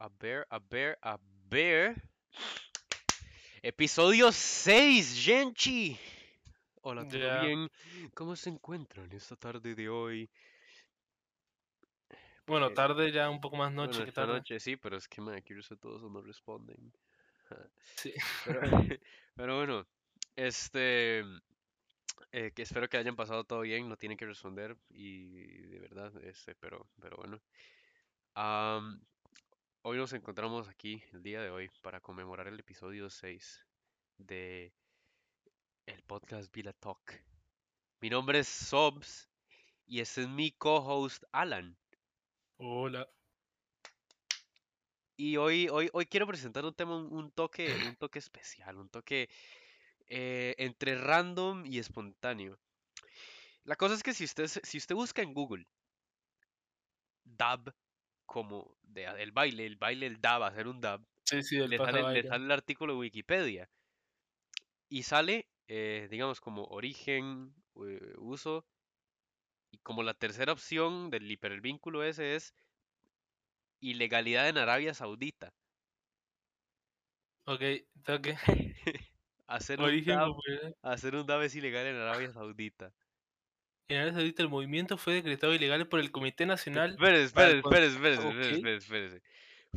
A ver, a ver, a ver. Episodio 6, Genchi. Hola, ¿todo bien? ¿Cómo se encuentran esta tarde de hoy? Bueno, Porque- tarde ya, un poco más noche Bueno, que esta tarde. noche sí, pero es que, man, aquí todos no responden. Sí. Pero, pero bueno, este, eh, que espero que hayan pasado todo bien, no tienen que responder y de verdad, este, pero, pero bueno. Am, hoy nos encontramos aquí el día de hoy para conmemorar el episodio 6 de el podcast Villa Talk. Mi nombre es Sobs y este es mi co-host Alan. Hola. Y hoy, hoy, hoy quiero presentar un tema, un, un toque, un toque especial, un toque eh, entre random y espontáneo. La cosa es que si usted, si usted busca en Google dab como de, el baile, el baile, el dab, hacer un dab, Sí, sí, le sale, le sale el artículo de Wikipedia y sale, eh, digamos, como origen, eh, uso, y como la tercera opción del hipervínculo ese es ilegalidad en Arabia Saudita. Ok, toque. Hacer un dab, hacer un dab es ilegal en Arabia Saudita. En Arabia Saudita el movimiento fue decretado ilegal por el Comité Nacional. Espérese, espérese, espérese, espérese, Ok. espérese, espérese.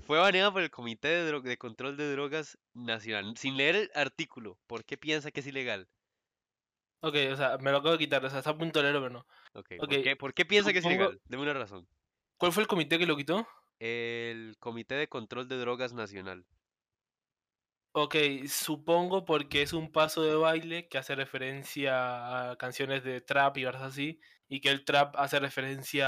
Fue baneada por el Comité de, Control de Drogas Nacional. Sin leer el artículo, ¿por qué piensa que es ilegal? Ok, o sea, me lo acabo de quitar, o sea, está a punto de leerlo, pero no. Ok, Ok, ¿por qué, por qué piensa que es ilegal? Deme una razón. ¿Cuál fue el comité que lo quitó? El Comité de Control de Drogas Nacional. Ok, supongo porque es un paso de baile que hace referencia a canciones de trap y cosas así, y que el trap hace referencia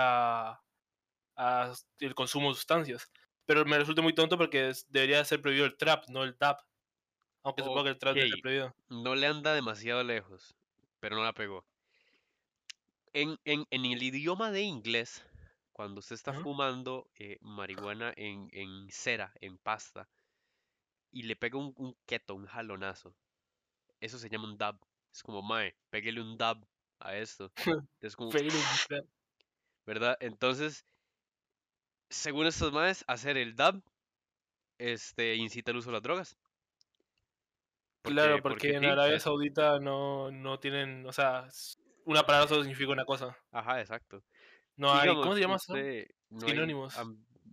a, el consumo de sustancias. Pero me resulta muy tonto porque es- debería ser prohibido el trap, no el tap. Aunque supongo que el trap debe ser prohibido. No le anda demasiado lejos, pero no la pegó. En, en, en el idioma de inglés, cuando usted está fumando eh, marihuana en, en cera, en pasta, y le pega un, un keto, un jalonazo, eso se llama un dab. Es como, mae, pégale un dab a esto. Es como. ¿verdad? Entonces, según estos maes, hacer el dab este, incita el uso de las drogas. Claro, Porque- en Arabia Saudita no, no tienen, o sea, una palabra solo significa una cosa. Ajá, exacto. No hay, ¿cómo se llama eso? no hay Sinónimos.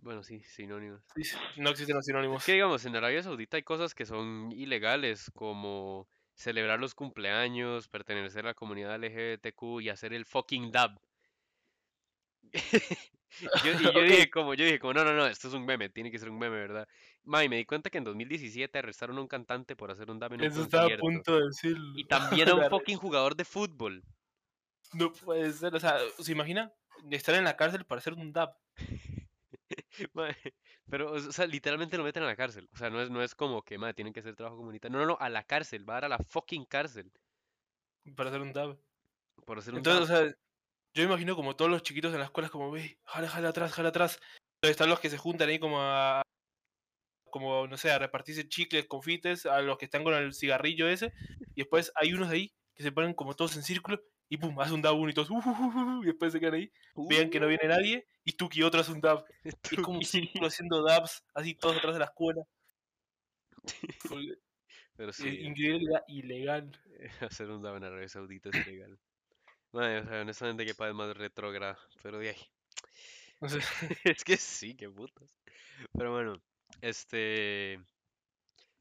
Bueno, sí, sinónimos. Sí, No existen los sinónimos. Es que digamos, en Arabia Saudita hay cosas que son ilegales, como celebrar los cumpleaños, pertenecer a la comunidad LGBTQ y hacer el fucking dab. Y yo, y yo dije como, yo dije como, no, no, no, esto es un meme, tiene que ser un meme, ¿verdad? Ma, y me di cuenta que en 2017 arrestaron a un cantante por hacer un dab en un Eso estaba a concierto. punto de decirlo. Y también a un fucking jugador de fútbol. No puede ser, o sea, ¿se imagina? Estar en la cárcel para hacer un dab. Pero, o sea, literalmente lo meten a la cárcel. O sea, no es, no es como que, madre, tienen que hacer trabajo comunitario. No, no, no, a la cárcel, va a dar a la fucking cárcel Para hacer un dab. por hacer un Entonces, o sea, yo imagino como todos los chiquitos en la escuela, como, ve, jala, jala atrás, jala atrás. Entonces están los que se juntan ahí como a, como, no sé, a repartirse chicles, confites, a los que están con el cigarrillo ese. Y después hay unos ahí que se ponen como todos en círculo y pum, hace un dab uno y todos, "Uh, uh, uh, uh", y después se quedan ahí, vean que no viene nadie y tú que otro hace un dab. Y es como un Tuki. círculo haciendo dabs, así todos atrás de la escuela. Pero es sí, increíble, ilegal. hacer un dab en Arabia Saudita es ilegal. Madre, o sea, honestamente, que país más retrógrada. Pero de ahí. No sé. Es que sí, qué putas. Pero bueno, este.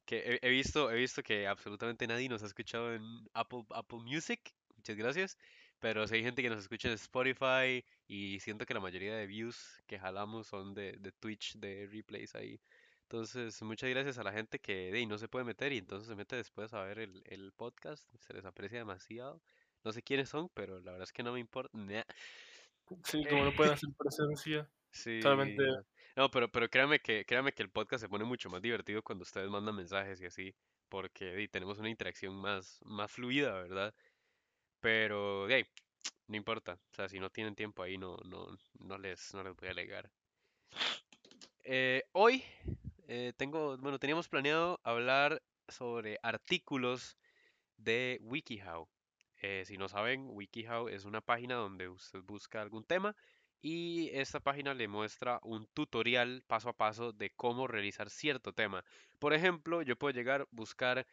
Que he, he visto, he visto que absolutamente nadie nos ha escuchado en Apple, Apple Music. Muchas gracias. Pero si hay gente que nos escucha en Spotify y siento que la mayoría de views que jalamos son de, de Twitch, de replays ahí. Entonces, muchas gracias a la gente que de, no se puede meter y entonces se mete después a ver el, el podcast. Se les aprecia demasiado. No sé quiénes son, pero la verdad es que no me importa. Nah. Sí, como no pueden hacer presencia. Sí, Solamente- no. Pero, pero créame que, créame que el podcast se pone mucho más divertido cuando ustedes mandan mensajes y así, porque di, tenemos una interacción más, más fluida, ¿verdad? Pero de no importa. O sea, si no tienen tiempo ahí, no, no, no les, no les voy a alegar. Eh, hoy eh, tengo, bueno, teníamos planeado hablar sobre artículos de WikiHow. Eh, si no saben, WikiHow es una página donde usted busca algún tema y esta página le muestra un tutorial paso a paso de cómo realizar cierto tema. Por ejemplo, yo puedo llegar, buscar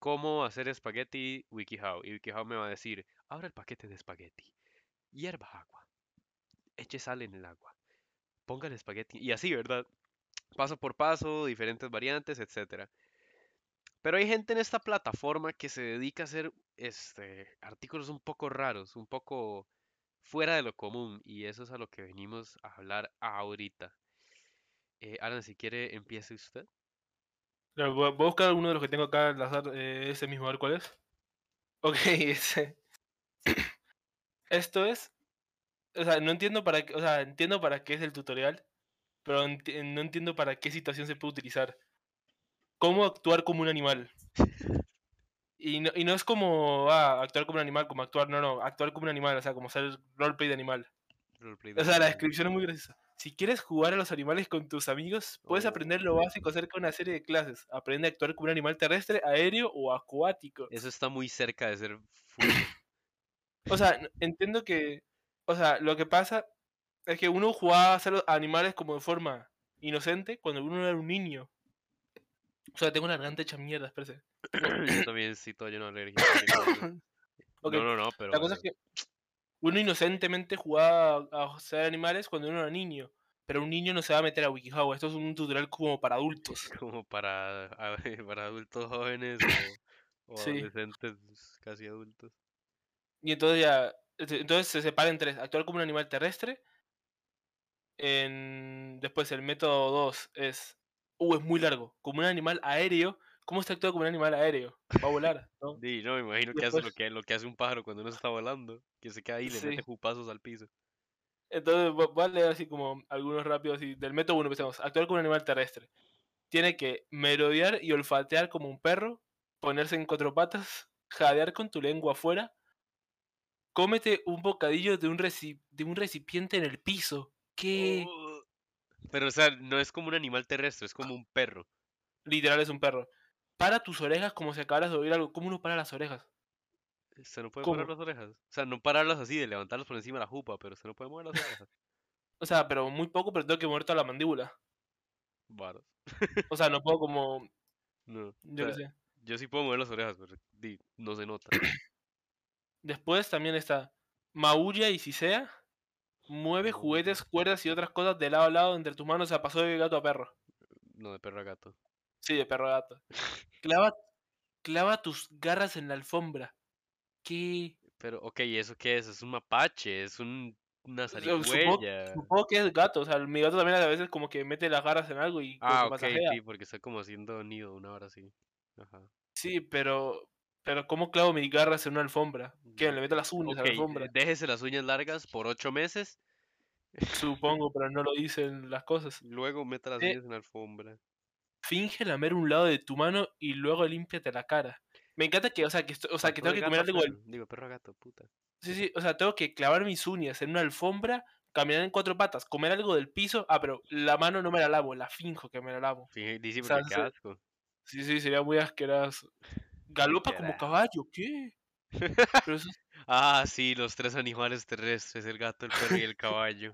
cómo hacer espagueti WikiHow y WikiHow me va a decir, abra el paquete de espagueti, hierva agua, eche sal en el agua, ponga el espagueti y así, ¿verdad? Paso por paso, diferentes variantes, etcétera. Pero hay gente en esta plataforma que se dedica a hacer este, artículos un poco raros, un poco fuera de lo común, y eso es a lo que venimos a hablar ahorita. Eh, Alan, si quiere, empiece usted. Voy a buscar uno de los que tengo acá al azar, eh, ese mismo, a ver cuál es. Ok, ese. Esto es. O sea, no entiendo para qué. O sea, entiendo para qué es el tutorial, pero enti- no entiendo para qué situación se puede utilizar. ¿Cómo actuar como un animal? Y no, y no es como ah, actuar como un animal, como actuar, no, no, actuar como un animal, o sea, como hacer roleplay de animal. O sea, la descripción es muy graciosa. Si quieres jugar a los animales con tus amigos, puedes aprender lo Oh. básico acerca de una serie de clases. Aprende a actuar como un animal terrestre, aéreo o acuático. Eso está muy cerca de ser. O sea, entiendo que. O sea, lo que pasa es que uno jugaba a hacer los animales como de forma inocente cuando uno era un niño. O sea, tengo una garganta hecha mierda, espérate. Yo también sí, todo lleno de alergia. tengo- Ok, No, no, no, pero La cosa es que uno inocentemente jugaba a hacer animales cuando uno era niño. Pero un niño no se va a meter a WikiHow. Esto es un tutorial como para adultos. como para, a ver, para adultos jóvenes o, o Sí. adolescentes casi adultos. Y entonces ya. ent- Entonces se separa en tres. Actuar como un animal terrestre. En... Después el método 2 es. Uh, es muy largo. Como un animal aéreo. ¿Cómo se actúa como un animal aéreo? Va a volar, ¿no? Sí, no, me imagino que hace lo que, lo que hace un pájaro cuando uno está volando, que se queda ahí y le mete Sí. jupazos al piso. Entonces vo- voy a leer así como algunos rápidos. Así. Del método 1 empezamos. Actuar como un animal terrestre. Tiene que merodear y olfatear como un perro. Ponerse en cuatro patas. Jadear con tu lengua afuera. Cómete un bocadillo de un, reci- de un recipiente en el piso. ¿Qué? Oh. Pero, o sea, no es como un animal terrestre, es como un perro. Literal es un perro. Para tus orejas como si acabaras de oír algo. ¿Cómo uno para las orejas? Se no puede parar ¿Cómo? las orejas. O sea, no pararlas así de levantarlas por encima de la jupa, pero se no puede mover las orejas. O sea, pero muy poco, pero tengo que mover toda la mandíbula. Varas. O sea, no puedo como. No. o Yo qué sea, sé. yo sí puedo mover las orejas, pero no se nota. Después también está Maulla y Cisea. Mueve juguetes, cuerdas y otras cosas de lado a lado entre tus manos. O sea, pasó de gato a perro. No, de perro a gato. Sí, de perro a gato. Clava, clava tus garras en la alfombra. ¿Qué? Pero, ok, ¿y eso qué es? Es un mapache, es un, una Supongo, zarigüeya. supongo que es gato. O sea, mi gato también a veces como que mete las garras en algo y Ah, ok, masajea. sí, porque está como haciendo nido, una hora así. Ajá. Sí, pero. Pero ¿cómo clavo mis garras en una alfombra? ¿Qué? ¿Le meto las uñas a la alfombra? déjese las uñas largas por ocho meses, Supongo, pero no lo dicen las cosas. luego meta las Eh, uñas en la alfombra. Finge lamer un lado de tu mano y luego límpiate la cara. Me encanta que, o sea, que, o sea, que Pasó tengo que del... perro. Digo, perro gato, puta. Sí, sí, o sea, tengo que clavar mis uñas en una alfombra, caminar en cuatro patas, comer algo del piso. Ah, pero la mano no me la lavo, la finjo que me la lavo. Finge- Dice O sea, se- asco. Sí, sí, sería muy asqueroso. Galopa como caballo, ¿qué? Pero eso es Ah, sí, los tres animales terrestres, el gato, el perro y el caballo.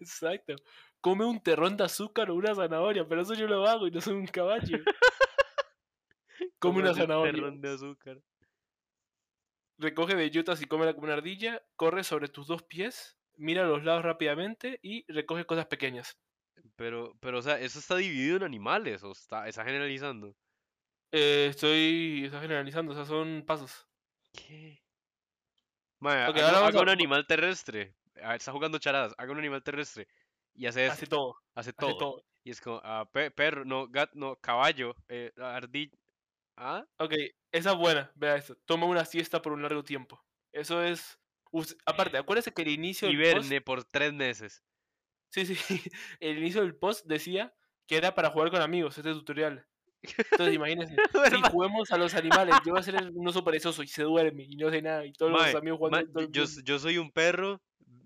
exacto. Come un terrón de azúcar o una zanahoria, pero eso yo lo hago y no soy un caballo. Come una un zanahoria. terrón de azúcar. Recoge bellotas y cómela como una ardilla. Corre sobre tus dos pies. Mira a los lados rápidamente y recoge cosas pequeñas. Pero, pero, o sea, ¿eso está dividido en animales o está, está generalizando? Eh, estoy. Está generalizando, o sea, son pasos. ¿Qué? Haga, a- un animal terrestre. Ah, Está jugando charadas, haga un animal terrestre. Y hace eso, Hace todo, hace hace todo. todo. Y es como, ah, pe- perro, no, gato, no, caballo, eh, ardilla. ¿Ah? Ok, esa es buena. Vea esto. Toma una siesta por un largo tiempo. Eso es. Aparte, acuérdese que el inicio del post. Hiberne por tres meses. Sí, sí. El inicio del post decía que era para jugar con amigos, este tutorial. Entonces, imagínense. ¿Verdad? juguemos a los animales. Yo voy a ser un oso perezoso y se duerme y no hace nada. Y todos Mae, los amigos jugando mae, todo yo, yo soy un perro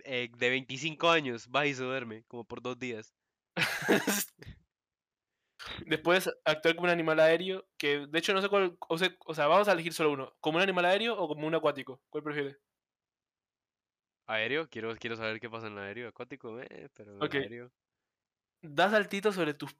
eh, de 25 años, va y se duerme, como por dos días. Después, actuar como un animal aéreo, que de hecho no sé cuál, o sea, o sea, vamos a elegir solo uno. ¿Como un animal aéreo o como un acuático? ¿Cuál prefieres? Aéreo, quiero, quiero saber qué pasa en el aéreo. Acuático, eh, pero aéreo. Da saltitos sobre tus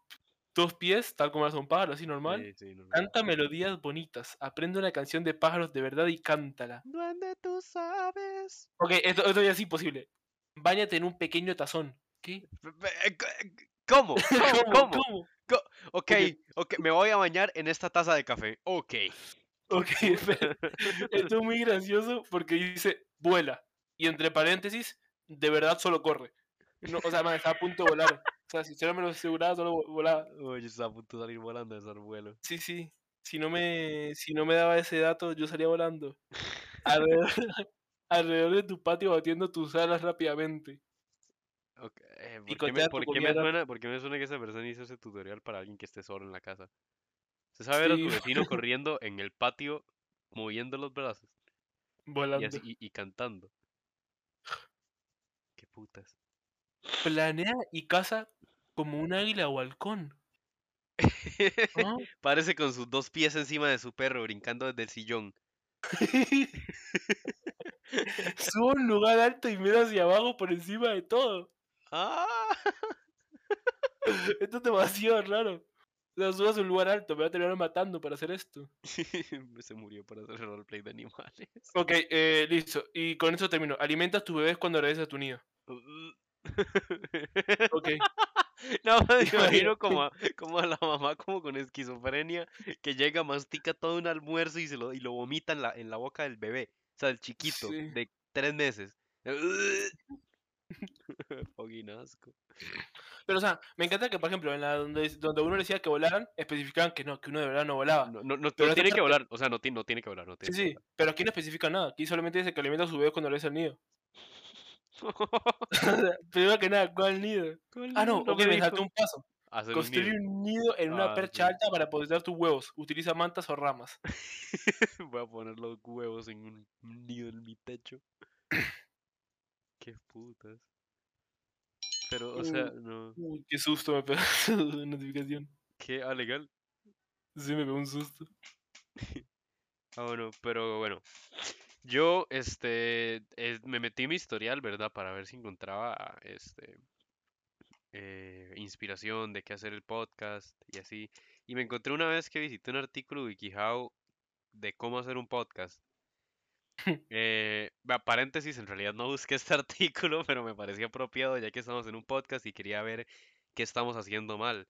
dos pies, tal como hace un pájaro, así normal. Sí, sí, normal. Canta melodías bonitas. Aprende una canción de pájaros de verdad y cántala. Duende, tú sabes. Ok, esto, esto ya es imposible. Báñate en un pequeño tazón. ¿Qué? Pe- pe- eh, c- ¿Cómo? ¿Cómo? ¿Cómo? Ok, ok, me voy a bañar en esta taza de café. Ok. Ok, espera. Esto es muy gracioso porque dice vuela. Y entre paréntesis, de verdad solo corre. No, o sea, man, está a punto de volar. O sea, si yo no me lo aseguraba, solo vo- volaba. Oye, está a punto de salir volando de ese vuelo. Sí, sí. Si no me, si no me daba ese dato, yo salía volando. Alrededor, alrededor de tu patio batiendo tus alas rápidamente. Eh, ¿por, qué me, por qué suena, por qué me suena que esa persona hizo ese tutorial para alguien que esté solo en la casa? ¿Se sabe ver a tu Sí. vecino corriendo en el patio, moviendo los brazos y, Volando. así- y- y cantando? ¿Qué putas? Planea y caza como un águila o halcón. ¿Ah? Parece con sus dos pies encima de su perro, brincando desde el sillón. Sube a un lugar alto y mira hacia abajo por encima de todo. ¡Ah! Esto es demasiado raro. O sea, subas a un lugar alto, me va a terminar matando para hacer esto. Se murió para hacer roleplay de animales. Ok, eh, listo. Y con eso termino. Alimentas tus bebés cuando regresas a tu nido. Ok. No, me imagino como a, como a la mamá como con esquizofrenia que llega, mastica todo un almuerzo y se lo, y lo vomita en la, en la boca del bebé. O sea, el chiquito, Sí. de tres meses. Pero, o sea, me encanta que, por ejemplo, en la donde, donde uno decía que volaran, especificaban que no, que uno de verdad no volaba. No, no, no, Pero no esta tiene que volar, o sea, no, tiene no tiene que volar, no Sí, tiene sí. Pero aquí no especifica nada. Aquí solamente dice que alimenta a sus bebés cuando regresa al nido. Primero que nada, ¿cuál nido? Ah, no, ok, me salté un paso. Hacer un Construir nido. un nido en una Ah, percha sí. alta para depositar tus huevos. Utiliza mantas o ramas. Voy a poner los huevos en un nido en mi techo. Qué putas. Pero, o sea, no. Uy, qué susto me pegó esa notificación. Qué alegal. Sí, me pegó un susto. Ah, bueno, pero bueno. Yo, este, me metí en mi historial, ¿verdad? Para ver si encontraba, este, eh, inspiración de qué hacer el podcast y así. Y me encontré una vez que visité un artículo de WikiHow de cómo hacer un podcast. Eh, paréntesis, en realidad no busqué este artículo, pero me parecía apropiado ya que estamos en un podcast y quería ver qué estamos haciendo mal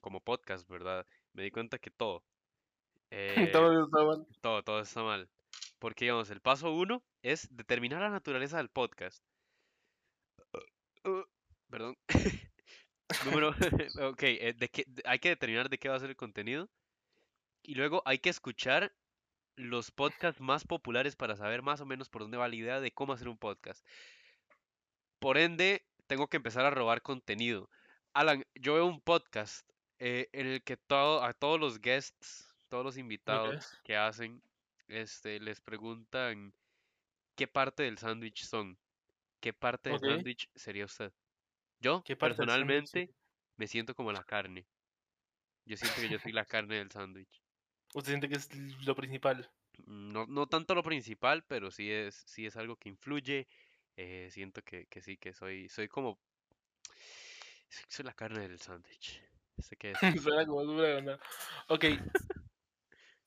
como podcast, ¿verdad? Me di cuenta que todo. eh, Todo está mal. todo, todo está mal. Porque, digamos, el paso uno es determinar la naturaleza del podcast. Uh, perdón. Número, ok, eh, de de- hay que determinar de qué va a ser el contenido. Y luego hay que escuchar los podcasts más populares para saber más o menos por dónde va la idea de cómo hacer un podcast. Por ende, tengo que empezar a robar contenido. Alan, yo veo un podcast eh, en el que todo, a todos los guests, todos los invitados que hacen, este, les preguntan qué parte del sándwich son, qué parte del sándwich sería usted. Yo, ¿Qué parte del sándwich personalmente, me siento como la carne. Yo siento que yo soy la carne del sándwich. Usted siente que es lo principal. No, no tanto lo principal, pero sí es, sí es algo que influye. eh, siento que, que sí, que soy, soy como... Soy, la carne del sándwich. Sé que es. Suena como. Ok.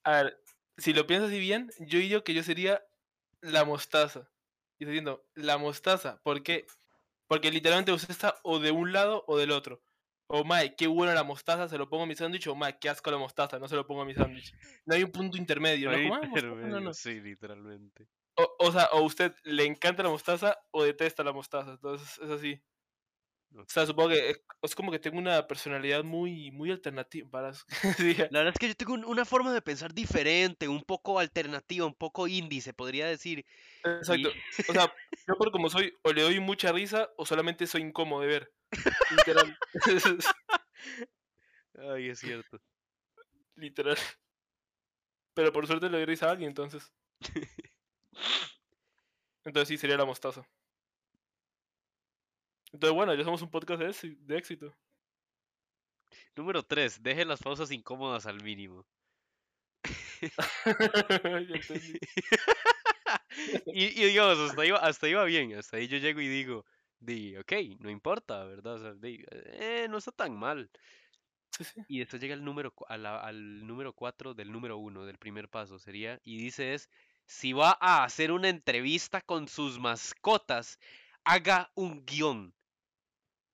A ver, si lo piensas así bien, yo digo que yo sería la mostaza. Y estoy diciendo, la mostaza. ¿Por qué? Porque literalmente usted está o de un lado o del otro. O, mae, qué buena la mostaza, se lo pongo a mi sándwich. O, mae, qué asco la mostaza, no se lo pongo a mi sándwich. No hay un punto intermedio, ¿no? "Ah, no, intermedio, no". Sí, literalmente. O, o sea, o usted le encanta la mostaza o detesta la mostaza. Entonces es así. O sea, supongo que es, como que tengo una personalidad muy, muy alternativa. Para... La verdad es que yo tengo un- una forma de pensar diferente, un poco alternativa, un poco indie, se podría decir. Exacto. O sea, yo por como soy, o le doy mucha risa o solamente soy incómodo de ver. Literal. Ay, es cierto. Literal. Pero por suerte le doy risa a alguien, entonces. Entonces sí, sería la mostaza. Entonces, bueno, ya somos un podcast de, éxi- de éxito. Número 3. Deje las pausas incómodas al mínimo. Y, y digamos, hasta iba, hasta iba bien. Hasta ahí yo llego y digo, di, ok, no importa, ¿verdad? O sea, di, eh, no está tan mal. Sí, sí. Y después llega el número, cu- a la- al número 4 del número uno del primer paso, sería, y dice es, si va a hacer una entrevista con sus mascotas, haga un guion.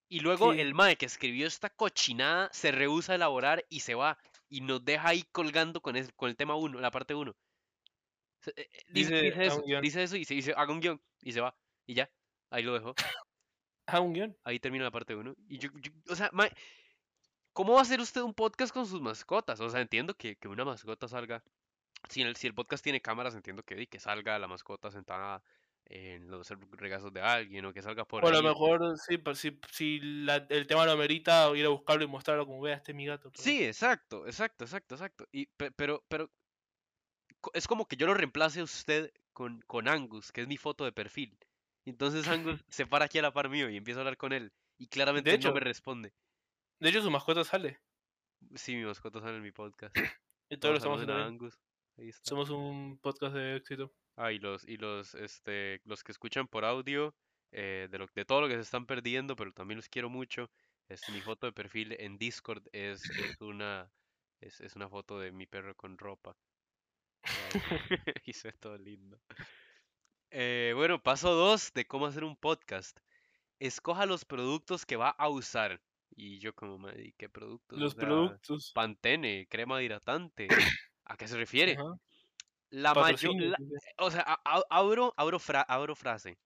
Y luego Sí. el mae que escribió esta cochinada se rehúsa a elaborar y se va. Y nos deja ahí colgando con, el- con el tema 1, la parte 1. Dice, Dice, dice "Haga eso, un guion". dice eso y se dice, haga un guion. Y se va. Y ya. Ahí lo dejó. Ah, un guion. Ahí termina la parte 1. Y yo, yo- o sea, mae, ¿cómo va a hacer usted un podcast con sus mascotas? O sea, entiendo que, que una mascota salga. Si el, si el podcast tiene cámaras, entiendo que, que salga la mascota sentada en los regazos de alguien o que salga por O a lo ahí. mejor, sí, pues, si, si la- el tema lo amerita, ir a buscarlo y mostrarlo como vea, este es mi gato. pero- Sí, exacto, exacto, exacto, exacto. Y, pe- pero, pero es como que yo lo reemplace a usted con, con Angus, que es mi foto de perfil. Entonces Angus se para aquí a la par mío y empiezo a hablar con él. Y claramente De él no hecho- me responde. De hecho, su mascota sale. Sí, mi mascota sale en mi podcast. Y todos lo estamos haciendo. Angus. Ahí está. Somos un podcast de éxito. Ah, y los, y los, este, los que escuchan por audio, eh, de, lo, de todo lo que se están perdiendo, pero también los quiero mucho. Este, mi foto de perfil en Discord es, es una, es, es una foto de mi perro con ropa. Ay, y se ve todo lindo. Eh, bueno, paso dos de cómo hacer un podcast. Escoja los productos que va a usar. Y yo como, "Mae, ¿y qué productos? O Los sea, productos. Pantene, crema hidratante. ¿A qué se refiere? Ajá. La mayor, o sea, a- a- abro, abro, fra- abro frase.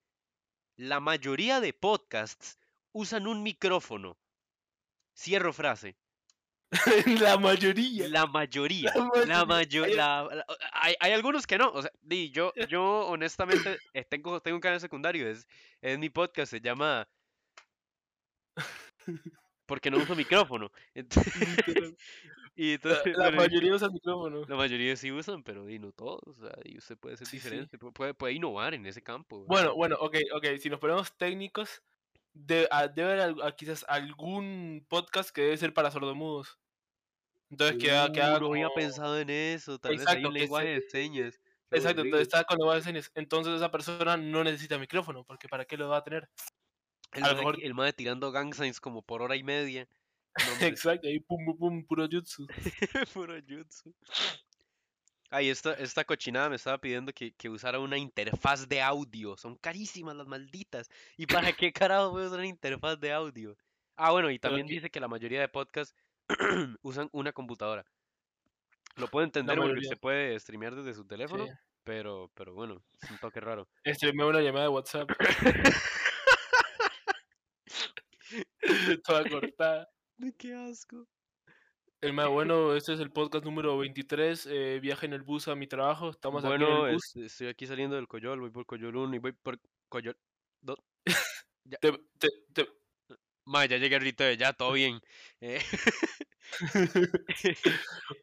La mayoría de podcasts usan un micrófono. Cierro frase. la mayoría. La mayoría. La La mayoría. mayoría. hay, hay algunos que no. O sea, yo, yo honestamente eh, tengo, tengo un canal secundario. Es, es mi podcast. Se llama. Porque no uso micrófono. Entonces-. Y La, entonces, la mayoría usa el micrófono. la mayoría sí usan, pero di, no todos. O sea, y usted puede ser Sí, diferente. pu- Puede, puede innovar en ese campo. ¿verdad? Bueno, bueno, ok, ok. Si nos ponemos técnicos, de- ah, debe haber ah, quizás algún podcast que debe ser para sordomudos. Entonces que, haga- que Uh, no había pensado en eso. Tal vez hay Exacto, un que lenguaje de señas. Exacto, entonces está con lenguaje de señas. Entonces esa persona no necesita micrófono, porque ¿para qué lo va a tener? El a lo mejor- el mae tirando gang signs como por hora y media. Exacto, ahí pum, pum, pum, puro jutsu. puro jutsu. Ay, esta, esta cochinada me estaba pidiendo que, que usara una interfaz de audio. Son carísimas las malditas. ¿Y para qué carajo voy a usar una interfaz de audio? Ah, bueno, y también dice que la mayoría de podcasts usan una computadora. Lo puedo entender porque se puede streamear desde su teléfono, Sí. pero, pero bueno, es un toque raro. Streamé una llamada de WhatsApp. Toda cortada. ¡Qué asco! El más bueno, este es el podcast número 23, eh, viaje en el bus a mi trabajo, estamos aquí en el bus. este, estoy aquí saliendo del Coyol, voy por Coyol 1 y voy por Coyol 2. Te, te, te- Ma, ya llegué ahorita, ya todo bien. Eh,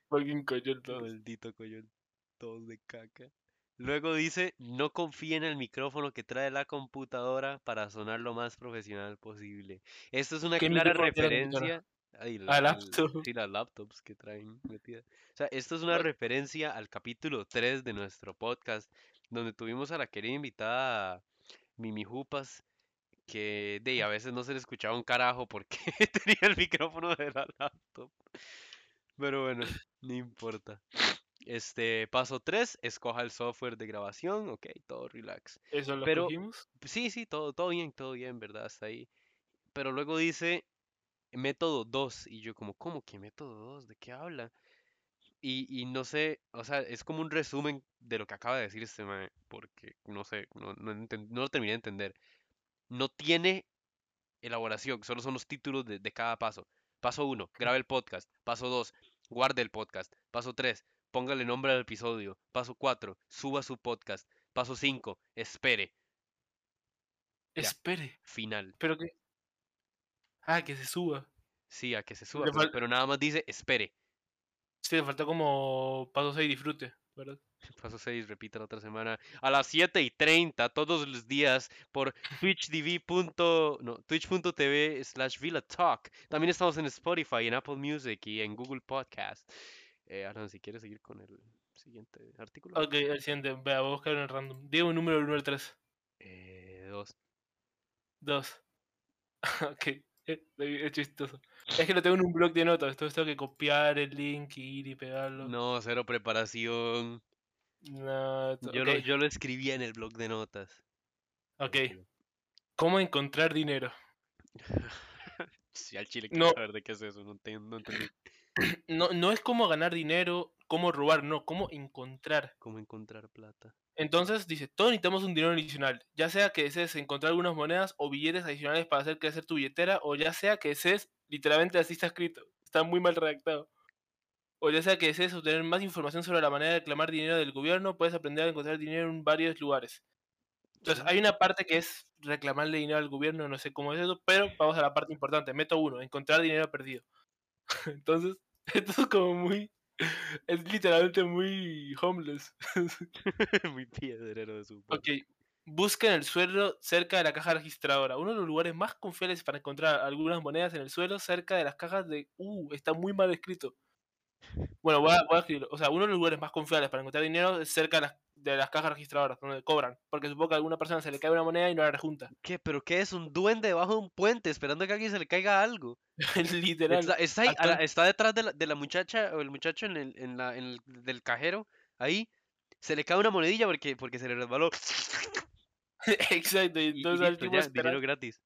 Fucking coño, todo. maldito Coyol, todos de caca. Luego dice, no confíe en el micrófono que trae la computadora para sonar lo más profesional posible. Esto es una ¿Qué clara la referencia... Ay, el- laptop. sí, las laptops que traen metidas. O sea, esto es una referencia al capítulo 3 de nuestro podcast, donde tuvimos a la querida invitada Mimi Jupas, que de a veces no se le escuchaba un carajo porque tenía el micrófono de la laptop. Pero bueno, no importa. Este, paso 3, escoja el software de grabación, ok, todo relax. Eso lo Pero- cogimos. Sí, sí, todo, todo bien, todo bien, ¿verdad? Hasta ahí. Pero luego dice método 2 y yo como, ¿cómo que método 2? ¿De qué habla? Y, y no sé, o sea, es como un resumen de lo que acaba de decir este mae, porque no sé, no, no, no lo terminé de entender. No tiene elaboración, solo son los títulos de, de cada paso. Paso 1, grabe el podcast. Paso 2, guarde el podcast. Paso 3, póngale nombre al episodio. Paso 4, suba su podcast. Paso 5, espere. ya. Espere, Final. pero que. Ah, que se suba. Sí, a que se suba, pero, fal- pero nada más dice espere. Sí, le falta como paso 6 disfrute, ¿verdad? Paso 6, repita la otra semana. A las 7 y 30, todos los días, por twitch.tv. No, twitch.tv slash Villa Talk. También estamos en Spotify, en Apple Music y en Google Podcast. Eh, Alan, si quieres seguir con el. Siguiente artículo. Ok, el siguiente. Vea, voy a buscar en random. Digo un número del 1 al 3. Eh, dos. 2. ok, eh, es chistoso. Es que lo tengo en un blog de notas, entonces tengo que copiar el link y ir y pegarlo. No, cero preparación. No, Yo, lo, yo lo escribía en el blog de notas. ok. ¿Cómo encontrar dinero? Si al chile No. quiero saber de qué es eso, no, entiendo, no entendí. No, no es cómo ganar dinero, cómo robar, no, cómo encontrar. ¿Cómo encontrar plata? Entonces dice, todos necesitamos un dinero adicional, ya sea que desees encontrar algunas monedas o billetes adicionales para hacer crecer tu billetera, o ya sea que desees, literalmente así está escrito, está muy mal redactado. O ya sea que desees obtener más información sobre la manera de reclamar dinero del gobierno, puedes aprender a encontrar dinero en varios lugares. Entonces, hay una parte que es reclamarle dinero al gobierno, no sé cómo es eso, pero vamos a la parte importante. Método 1, encontrar dinero perdido. Entonces, esto es como muy... Es literalmente muy homeless. Muy piedrero de su. Ok, busca en el suelo cerca de la caja registradora. Uno de los lugares más confiables para encontrar algunas monedas en el suelo cerca de las cajas de... Uh, está muy mal escrito. Bueno, voy a, voy a escribirlo. O sea, uno de los lugares más confiables para encontrar dinero es cerca de las, de las cajas registradoras, donde cobran. Porque supongo que a alguna persona se le cae una moneda y no la rejunta. ¿Qué? ¿Pero qué es? ¿Un duende debajo de un puente esperando que a alguien se le caiga algo? Literal. Está, está ahí, la- está detrás de la, de la muchacha o el muchacho en el, en la, en el del cajero. Ahí se le cae una monedilla porque, porque se le resbaló. Exacto, y Y, y entonces listo, ya, espera- dinero gratis.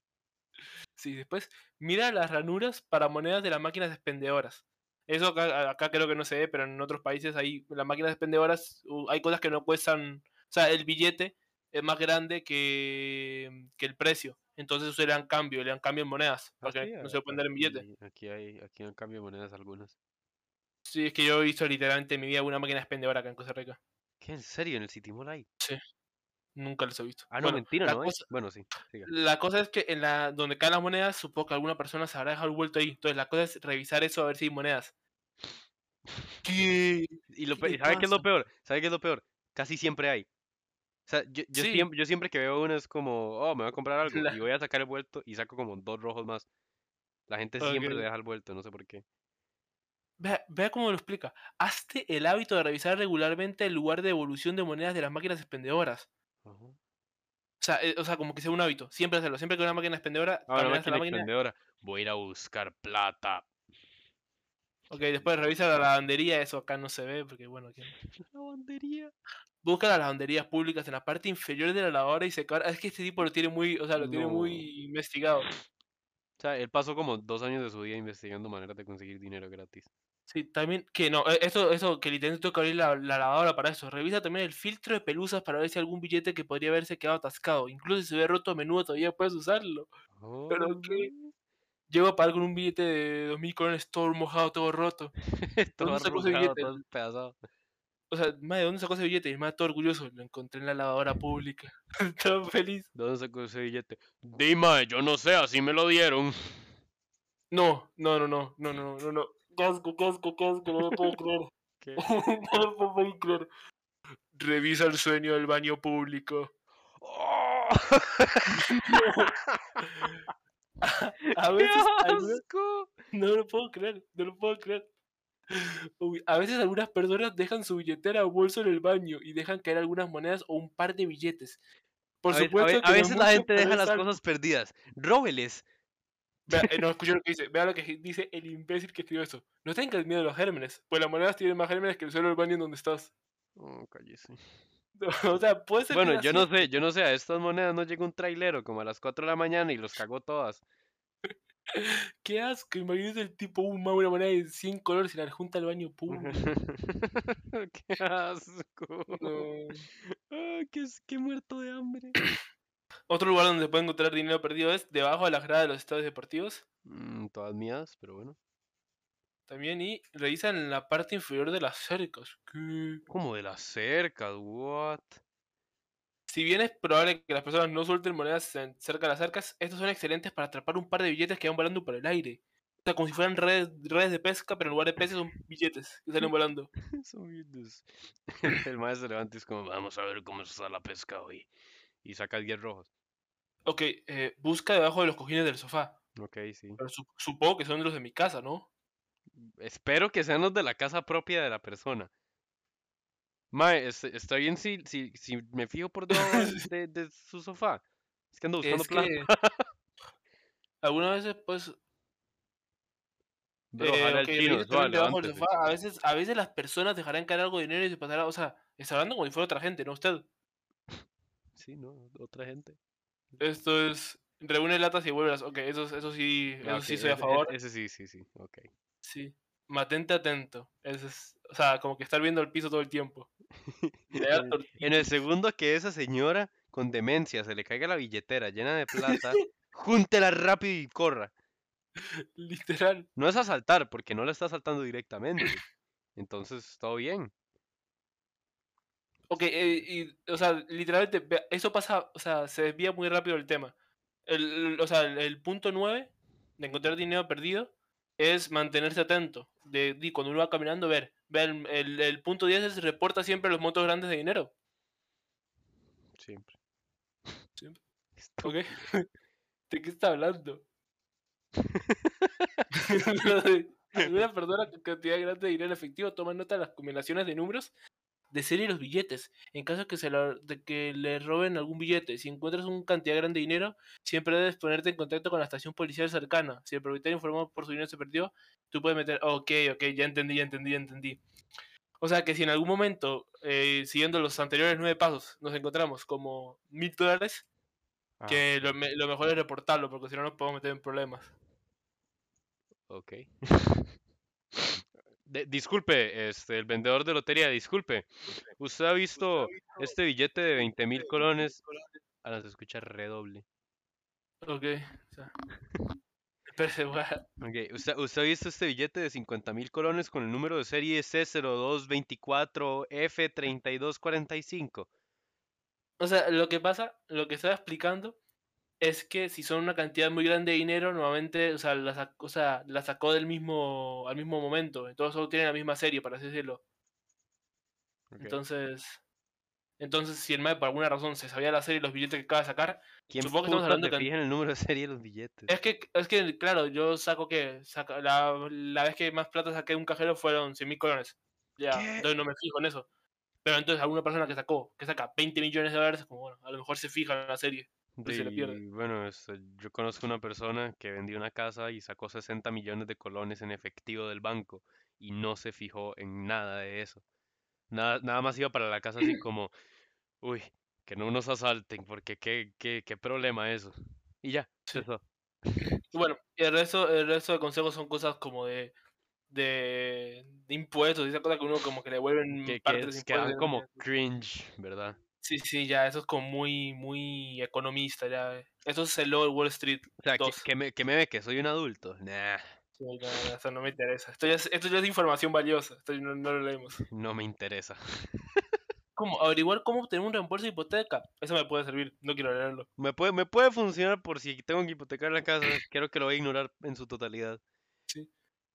Sí, después mira las ranuras para monedas de las máquinas expendedoras. Eso acá, acá creo que no se ve, pero en otros países hay las máquinas expendedoras, hay cosas que no cuestan, o sea, el billete es más grande que, que el precio. Entonces eso le dan cambio, le dan cambio en monedas, Ah, porque sí, no se pueden dar en billete. aquí, aquí hay, aquí han cambio de monedas algunas. Sí, es que yo he visto literalmente en mi vida una máquina expendedora acá en Costa Rica. ¿Qué? ¿En serio? ¿En el City Mall hay? Nunca los he visto. Ah, no, Bueno, mentira, ¿no? cosa- Bueno, sí, siga. La cosa es que en la donde caen las monedas, supongo que alguna persona se habrá dejado el vuelto ahí. Entonces la cosa es revisar eso a ver si hay monedas. ¿Qué? Y lo ¿Qué le ¿sabe qué es lo peor? ¿Sabe qué es lo peor? Casi siempre hay. O sea, yo, yo, Sí. siempre, yo siempre que veo uno es como, oh, me voy a comprar algo. La- Y voy a sacar el vuelto y saco como dos rojos más. La gente siempre se deja el vuelto, no sé por qué. Vea, vea cómo lo explica. Hazte el hábito de revisar regularmente el lugar de evolución de monedas de las máquinas expendedoras. O sea, eh, o sea, como que sea un hábito. Siempre hacerlo. Siempre que una máquina expendedora, Ah, una caminas a máquina la máquina. expendedora. Voy a ir a buscar plata. Ok, después revisa la lavandería. Eso acá no se ve porque, bueno, aquí- Lavandería. busca las lavanderías públicas en la parte inferior de la lavadora y secadora. Es que este tipo lo tiene muy, o sea, lo tiene muy investigado. O sea, él pasó como dos años de su vida investigando maneras de conseguir dinero gratis. Sí, también, que no, eh, eso, eso, que literalmente tengo que abrir la, la lavadora para eso. Revisa también el filtro de pelusas para ver si algún billete que podría haberse quedado atascado. Incluso si se ve roto a menudo todavía puedes usarlo. Pero Oh, qué- Llego a pagar con un billete de 2000 colones todo mojado, todo roto. todo ¿Dónde sacó ese arrugado, billete? todo despedazado. O sea, madre, ¿dónde sacó ese billete? Y más todo orgulloso. Lo encontré en la lavadora pública. todo feliz. ¿De dónde sacó ese billete? Dime, yo no sé, así me lo dieron. No, no, no, no, no, no, no, no. Casco, casco, casco, no lo puedo creer. ¿Qué? no lo puedo creer. Revisa el sueño del baño público. ¡Oh! A ¡Qué veces, algunas- asco! no lo puedo creer, no lo puedo creer. Uy, a veces algunas personas dejan su billetera o bolso en el baño y dejan caer algunas monedas o un par de billetes. Por a, a supuesto ve- que a no es veces la gente deja las cosas perdidas. Róbeles. Vea, eh, no, escucha lo que dice. Vea lo que dice el imbécil que escribió eso. No tengas miedo de los gérmenes, pues las monedas tienen más gérmenes que el suelo del baño en donde estás. Oh, cállese. o sea, puede ser Bueno, yo no sé, yo no sé, a estas monedas no llega un trailero como a las 4 de la mañana y los cagó todas. Qué asco, imagínate el tipo un una moneda de 100 colores y la junta al baño público. ¡Qué asco! No. Ah, qué, es- qué muerto de hambre. Otro lugar donde se puede encontrar dinero perdido es debajo de las gradas de los estadios deportivos. Mm, todas mías, pero bueno. También y revisan la parte inferior de las cercas. ¿Qué? Como de las cercas, what? Si bien es probable que las personas no suelten monedas cerca de las cercas, estos son excelentes para atrapar un par de billetes que van volando por el aire. O sea, como si fueran redes, redes de pesca, pero en lugar de peces son billetes que salen volando. Son bien des- El maestro levanta y es como, vamos a ver cómo está la pesca hoy. Y saca 10 rojos. Ok, eh, busca debajo de los cojines del sofá. Ok, sí. Pero su- supongo que son los de mi casa, ¿no? Espero que sean los de la casa propia de la persona. Mae, es- está bien si, si, si me fijo por debajo de, de su sofá. Es que ando buscando Es plata. que algunas veces, pues, Bro, eh, el chino, suave, debajo del sofá. A veces, a veces las personas dejarán caer algo de dinero y se pasará, o sea, está hablando como si fuera otra gente, no usted. Sí, no, otra gente. Esto es, reúne latas y vuelve las, ok, eso, eso sí, Ah, eso sí soy a ese- favor. Ese, sí, sí, sí, ok. Sí. Mantente atento. Eso es, o sea, como que estar viendo el piso todo el tiempo. En el segundo que esa señora con demencia se le caiga la billetera llena de plata, júntela rápido y corra. Literal. No es asaltar, porque no la está asaltando directamente. Entonces, todo bien. Ok, eh, y, o sea, literalmente, eso pasa, o sea, se desvía muy rápido el tema. El, el- o sea, el, el punto 9 de encontrar dinero perdido es mantenerse atento. De, de cuando uno va caminando, ver. ver el, el- punto 10 es reporta siempre los montos grandes de dinero. Siempre. Siempre. Esto- ¿Ok? ¿De qué está hablando? Alguna persona con cantidad grande de dinero en efectivo toma nota de las combinaciones de números de serie los billetes. En caso que se lo- de que le roben algún billete, si encuentras una cantidad grande de dinero, siempre debes ponerte en contacto con la estación policial cercana. Si el propietario informó por su dinero se perdió, tú puedes meter, ok, ok, ya entendí, ya entendí, ya entendí. O sea que si en algún momento, eh, siguiendo los anteriores nueve pasos, nos encontramos como mil dólares, Ah, que lo, me- lo mejor es reportarlo, porque si no nos podemos meter en problemas. ok. De- disculpe, este, el vendedor de lotería, disculpe. ¿Usted ha visto este billete de 20 mil colones? Ahora se escucha redoble. Ok, o sea. Espérese, voy a- Ok, ¿usted, usted ha visto este billete de 50 mil colones con el número de serie C0224F3245? O sea, lo que pasa, lo que estaba explicando es que si son una cantidad muy grande de dinero, normalmente, o sea, la, sac- o sea, la sacó del mismo, al mismo momento. Entonces solo tienen la misma serie, para así decirlo. Entonces, entonces si el MAE por alguna razón se sabía la serie y los billetes que acaba de sacar, ¿Quién supongo que estamos hablando que- el número de serie de los billetes? es que, es que, claro, yo saco que saca, la, la vez que más plata saqué de un cajero fueron 100 mil colones. Ya, ¿Qué? entonces no me fijo en eso. Pero entonces alguna persona que sacó, que saca 20 millones de dólares, como bueno, a lo mejor se fija en la serie. Pues se le pierde. Y bueno, este, yo conozco una persona que vendió una casa y sacó 60 millones de colones en efectivo del banco y no se fijó en nada de eso. Nada, nada más iba para la casa así como, uy, que no nos asalten, porque qué, qué, qué problema eso. Y ya, Sí. eso. Y bueno, y el resto, el resto de consejos son cosas como de, de, de impuestos y esas cosas que uno como que le vuelven Que, que, es- que dan como cringe, ¿verdad? Sí, sí, ya, eso es como muy, muy economista, ya. Eso es el de Wall Street O sea, que, 2. que me, que me ve que soy un adulto. Nah, Sí, no, no, eso no me interesa. Esto ya es, esto ya es información valiosa, esto no, no lo leemos. no me interesa. ¿Cómo? Averiguar cómo obtener un reembolso de hipoteca. Eso me puede servir, no quiero leerlo. Me puede, me puede funcionar por si tengo que hipotecar la casa, quiero que lo voy a ignorar en su totalidad.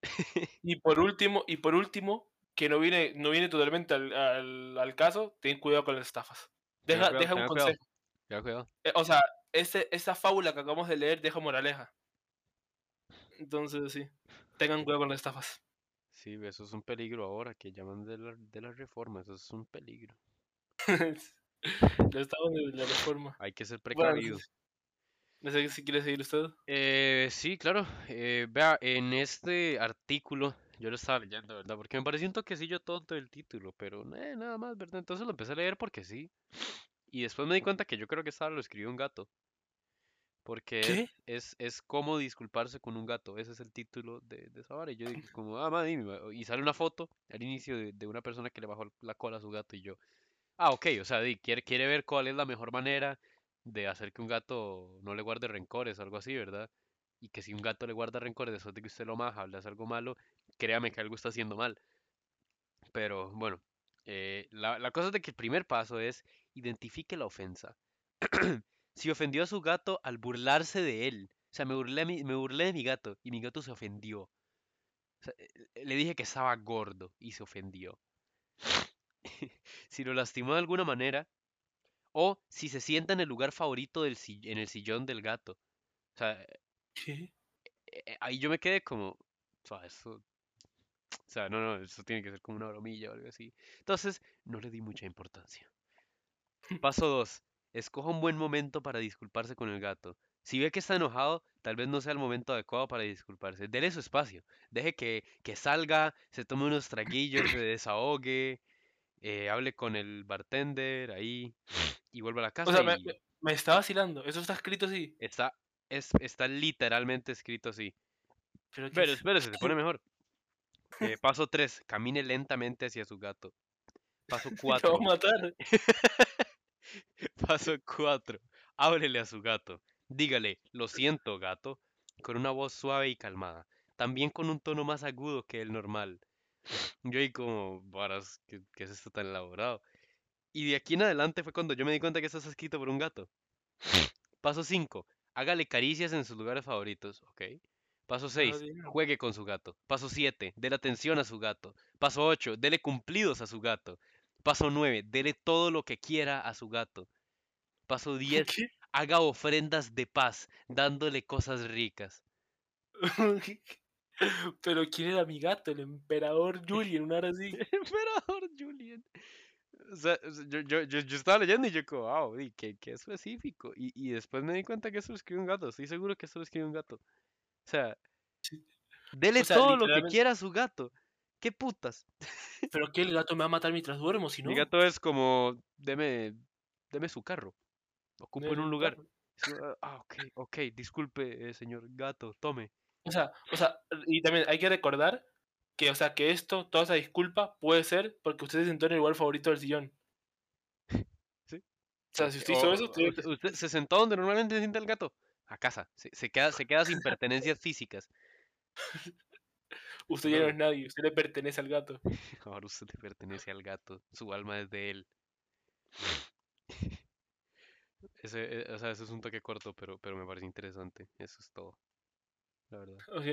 Y por último, y por último, que no viene, no viene totalmente al, al, al caso, ten cuidado con las estafas. Deja, cuidado, deja un cuidado. consejo. Ya, cuidado. Eh, o sea, ese, esa fábula que acabamos de leer deja moraleja. Entonces, sí. Tengan cuidado con las estafas. Sí, eso es un peligro ahora que llaman de la, de la reforma, eso es un peligro. Lo estamos de la reforma. Hay que ser precavido. no sé si quiere seguir usted. Eh, sí, claro. eh, vea, en este artículo, yo lo estaba leyendo, ¿verdad? Porque me pareció un toquecillo tonto el título, pero eh, nada más, ¿verdad? Entonces lo empecé a leer porque sí. Y después me di cuenta que yo creo que estaba lo escribió un gato. Porque es, ¿Qué? es, es cómo disculparse con un gato. Ese es el título de, de esa vara. Y yo dije, como, ah, madre, mía", y sale una foto al inicio de, de una persona que le bajó la cola a su gato. Y yo, ah, ok, o sea, di, quiere, quiere ver cuál es la mejor manera de hacer que un gato no le guarde rencores, algo así, ¿verdad? Y que si un gato le guarda rencores después de que usted lo maja, le hace algo malo, créame que algo está haciendo mal. Pero bueno, eh, la, la cosa es de que el primer paso es identifique la ofensa. si ofendió a su gato al burlarse de él, o sea, me burlé, me burlé de mi gato y mi gato se ofendió. O sea, eh, eh, le dije que estaba gordo y se ofendió. si lo lastimó de alguna manera, o si se sienta en el lugar favorito del en el sillón del gato. O sea, ¿Qué? eh, ahí yo me quedé como, o sea, eso sea, no, no, eso tiene que ser como una bromilla o algo así. Entonces, no le di mucha importancia. Paso 2. Escoja un buen momento para disculparse con el gato. Si ve que está enojado, tal vez no sea el momento adecuado para disculparse. Dele su espacio. Deje que, que salga, se tome unos traguillos, se desahogue, eh, hable con el bartender ahí y vuelva a la casa. O sea, me, y me- me está vacilando. Eso está escrito así. está, es, está literalmente escrito así. Pero, espérese, se pone mejor. Eh, paso 3. Camine lentamente hacia su gato. Paso Te 4. va a matar. Paso 4. Háblele a su gato. Dígale, lo siento, gato, con una voz suave y calmada. También con un tono más agudo que el normal. Yo ahí como, varas, ¿qué, qué es esto tan elaborado? Y de aquí en adelante fue cuando yo me di cuenta que esto está escrito por un gato. Paso 5. Hágale caricias en sus lugares favoritos, ¿ok? Paso 6. Dios. Juegue con su gato. Paso 7. Dele atención a su gato. Paso 8. Dele cumplidos a su gato. Paso 9. Dele todo lo que quiera a su gato. Paso 10. ¿Qué? Haga ofrendas de paz, dándole cosas ricas. Pero ¿quién era mi gato? El emperador Julian, una hora así. Emperador Julian. O sea, yo, yo, yo, yo estaba leyendo y yo como, wow, qué, qué específico. Y, y después me di cuenta que eso lo escribió un gato. Estoy seguro que eso lo escribió un gato. O sea, dele O sea, todo lo que quiera a su gato. ¿Qué putas? ¿Pero qué? ¿El gato me va a matar mientras duermo? Si no. Mi gato es como, deme, deme su carro. Ocupo en Deme un un lugar. carro. Como, Ah, ok, ok, disculpe, eh, señor gato, tome. O sea, o sea, y también hay que recordar que, o sea, que esto, toda esa disculpa puede ser porque usted se sentó en el lugar favorito del sillón. Sí. O sea, si usted hizo eso, o- usted, usted se sentó donde normalmente se sienta el gato. A casa. Se, se queda, se queda sin pertenencias físicas. usted ya no es nadie, usted le pertenece al gato. Ahora usted le pertenece al gato. Su alma es de él. Ese, eh, o sea, eso es un toque corto, pero, pero me parece interesante. Eso es todo. La verdad. Ok.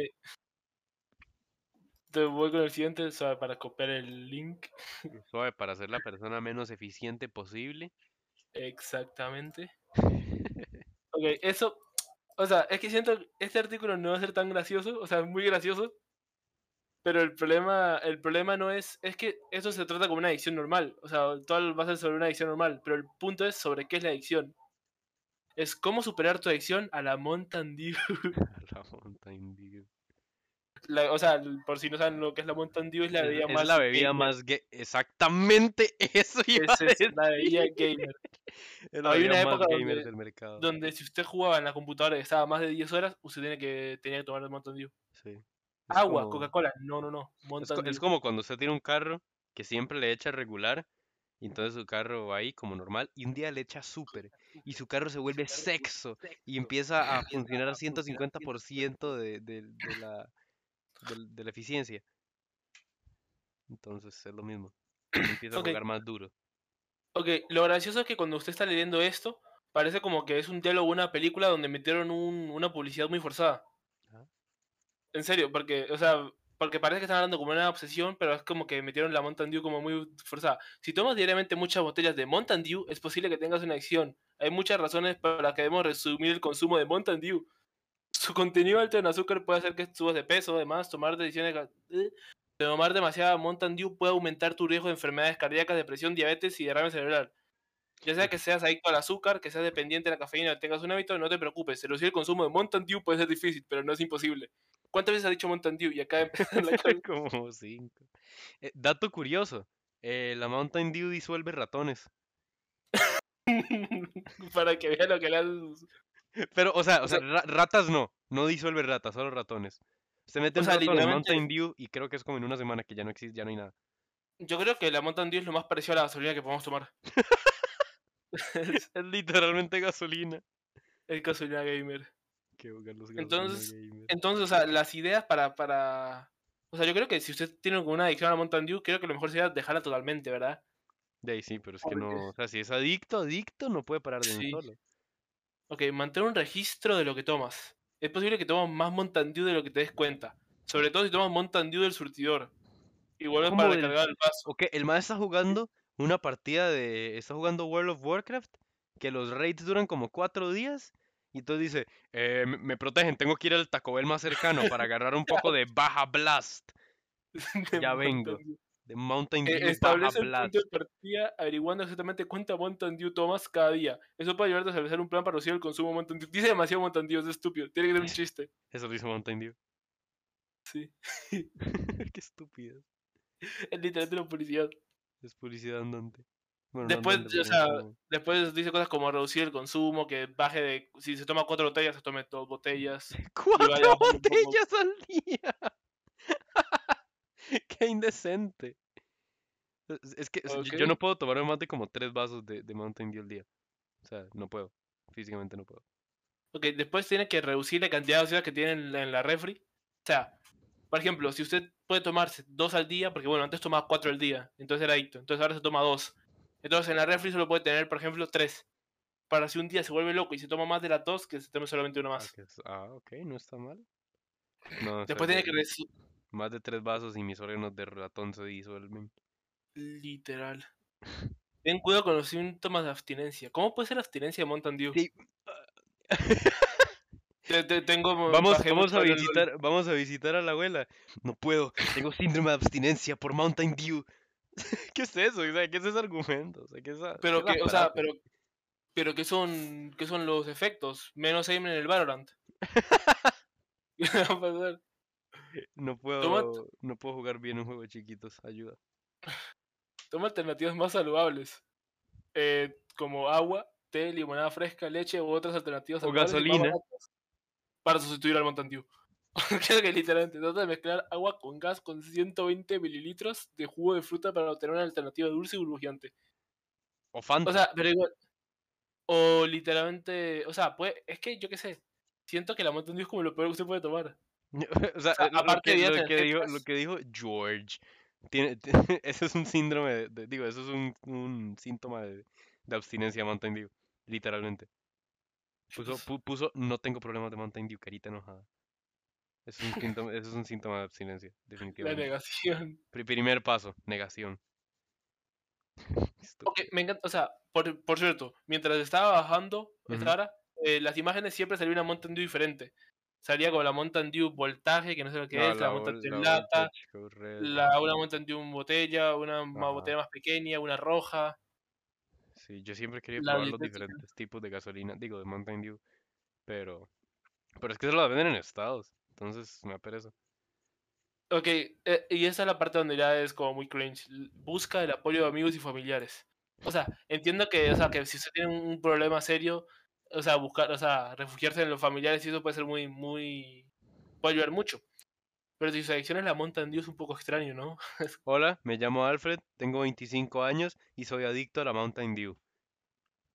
Te voy con el siguiente, sea, para copiar el link. Suave, para ser la persona menos eficiente posible. Exactamente. Ok, eso. O sea, es que siento que este artículo no va a ser tan gracioso, o sea, es muy gracioso. Pero el problema, el problema no es, es que eso se trata como una adicción normal. O sea, todo va a ser sobre una adicción normal. Pero el punto es sobre qué es la adicción. Es cómo superar tu adicción a la Mountain Dew. A la Mountain Dew. La- o sea, por si no saben lo que es la Mountain Dew, es la bebida es más. la bebida gamer. más. Exactamente eso iba a es decir. la bebida gamer. Había una época donde- del mercado. Donde si usted jugaba en la computadora y estaba más de 10 horas, usted tiene que, tenía que tomar el Mountain Dew. Sí. Es Agua, como- Coca-Cola. No, no, no. Es, Mountain co- es Dew. como cuando usted tiene un carro que siempre le echa regular y entonces su carro va ahí como normal y un día le echa súper y su carro se vuelve sexo y empieza a funcionar al 150% de, de, de la, de la eficiencia. Entonces es lo mismo. Empieza a jugar más duro. Ok, lo gracioso es que cuando usted está leyendo esto, parece como que es un diálogo de una película donde metieron un- una publicidad muy forzada. Ajá. En serio, porque, o sea, porque parece que están hablando como una obsesión, pero es como que metieron la Mountain Dew como muy forzada. Si tomas diariamente muchas botellas de Mountain Dew, es posible que tengas una adicción. Hay muchas razones para las que debemos resumir el consumo de Mountain Dew. Su contenido alto en azúcar puede hacer que subas de peso, además, tomar decisiones... Tomar demasiada Mountain Dew puede aumentar tu riesgo de enfermedades cardíacas, depresión, diabetes y derrame cerebral. Ya sea que seas adicto al azúcar, que seas dependiente de la cafeína o tengas un hábito, no te preocupes. Reducir el consumo de Mountain Dew puede ser difícil, pero no es imposible. ¿Cuántas veces has dicho Mountain Dew? Y acá la. Como cinco. Eh, dato curioso. eh, la Mountain Dew disuelve ratones. para que vean lo que le has... Pero, o sea, o sea, sea- ra- ratas no. No disuelve ratas, solo ratones. Se mete O un sea, en literalmente- Mountain Dew y creo que es como en una semana que ya no existe, ya no hay nada. Yo creo que la Mountain Dew es lo más parecido a la gasolina que podemos tomar. es Es literalmente gasolina. el gasolina gamer. Que los Entonces, gamer. Entonces, o sea, las ideas para, para... O sea, yo creo que si usted tiene alguna adicción a la Mountain Dew, creo que lo mejor sería dejarla totalmente, ¿verdad? De ahí sí, pero es que no. O sea, si es adicto, adicto, no puede parar de un Sí. solo. Ok, mantén un registro de lo que tomas. Es posible que tomes más Mountain Dew de lo que te des cuenta. Sobre todo si tomas Mountain Dew del surtidor. Y vuelves ¿Cómo para recargar el vaso. Ok, el man está jugando una partida de. Está jugando World of Warcraft. Que los raids duran como cuatro días. Y entonces dice: "Eh, me- protegen, tengo que ir al Taco Bell más cercano para agarrar un poco de Baja Blast. Ya vengo. De Mountain Eh, Dew Baja establece el punto de partida averiguando exactamente cuánta Mountain Dew tomas cada día. Eso puede ayudarte a establecer un plan para reducir el consumo de Mountain Dew. Dice demasiado Mountain Dew, es estúpido. Tiene que ser un chiste. Eso hizo Mountain Dew. Sí. Qué estúpido. Es literalmente una publicidad. Es publicidad andante. Bueno, no Después, andante, o sea, Después dice cosas como reducir el consumo, que baje de. Si se toma cuatro botellas, se tome dos botellas. ¡Cuatro botellas al día! ¡Qué indecente! Es- Es que yo- no puedo tomarme más de como tres vasos de, de Mountain Dew al día. O sea, no puedo. Físicamente no puedo. Ok, después tiene que reducir la cantidad de gaseosas que tiene en la, en la refri. O sea, por ejemplo, si usted puede tomarse dos al día, porque bueno, antes tomaba cuatro al día, entonces era adicto, entonces ahora se toma dos. Entonces en la refri solo puede tener, por ejemplo, tres. Para si un día se vuelve loco y se toma más de las dos, que se tome solamente una Ah, más. es- ah, ok, no está mal. No, Después tiene que... Más de tres vasos y mis órganos de ratón se disuelven. Literal. Ten cuidado con los síntomas de abstinencia. ¿Cómo puede ser abstinencia de Mountain Dew? Sí, Te- te- tengo, Vamos, vamos a el- visitar, vamos a visitar a la abuela. No puedo, tengo síndrome de abstinencia por Mountain Dew. ¿Qué es eso? O sea, ¿qué es ese argumento? O sea, ¿qué es esa- Pero qué que, o sea, pero, pero ¿qué son, qué son los efectos? Menos aim en el Valorant. ¿Qué va a pasar? No puedo, no puedo jugar bien un juego de chiquitos, ayuda. Toma alternativas más saludables. eh, como agua, té, limonada fresca, leche u otras alternativas O gasolina. Para sustituir al Mountain Dew. Creo que literalmente trata de mezclar agua con gas con 120 mililitros de jugo de fruta para obtener una alternativa dulce y burbujeante. O Fanta. O sea, pero igual. O literalmente. O sea, pues, es que yo qué sé. Siento que la Mountain Dew es como lo peor que usted puede tomar. O sea, sea, lo, lo aparte que, lo que dijo, lo que dijo George, tiene, eso es un síndrome, de, de- digo, eso es un, un síntoma de, de abstinencia Mountain Dew, literalmente. Puso, pu- puso, no tengo problemas de Mountain Dew, carita enojada. Eso es un síntoma, eso es un síntoma de abstinencia, La definitivamente. negación. Pri- primer paso, negación. Estúpido. Ok, me encanta. O sea, por, por cierto, mientras estaba bajando esta hora, eh, las imágenes siempre salía una Mountain Dew diferente. Salía como la Mountain Dew voltaje, que no sé lo que No, es, la, Mountain vol- Dew la lata, la, una Mountain Dew en botella, una Ajá. botella más pequeña, una roja. Sí, yo siempre quería la probar los diferentes tipos de gasolina, digo, de Mountain Dew, pero, pero es que se lo venden en Estados, entonces me pereza. Ok, eh, y esa es la parte donde ya es como muy cringe. Busca el apoyo de amigos y familiares. O sea, entiendo que, o sea, que si usted tiene un problema serio, o sea, buscar, o sea, refugiarse en los familiares y eso puede ser muy, muy, puede ayudar mucho. Pero si su adicción es la Mountain Dew es un poco extraño, ¿no? Hola, me llamo Alfred, tengo 25 años y soy adicto a la Mountain Dew.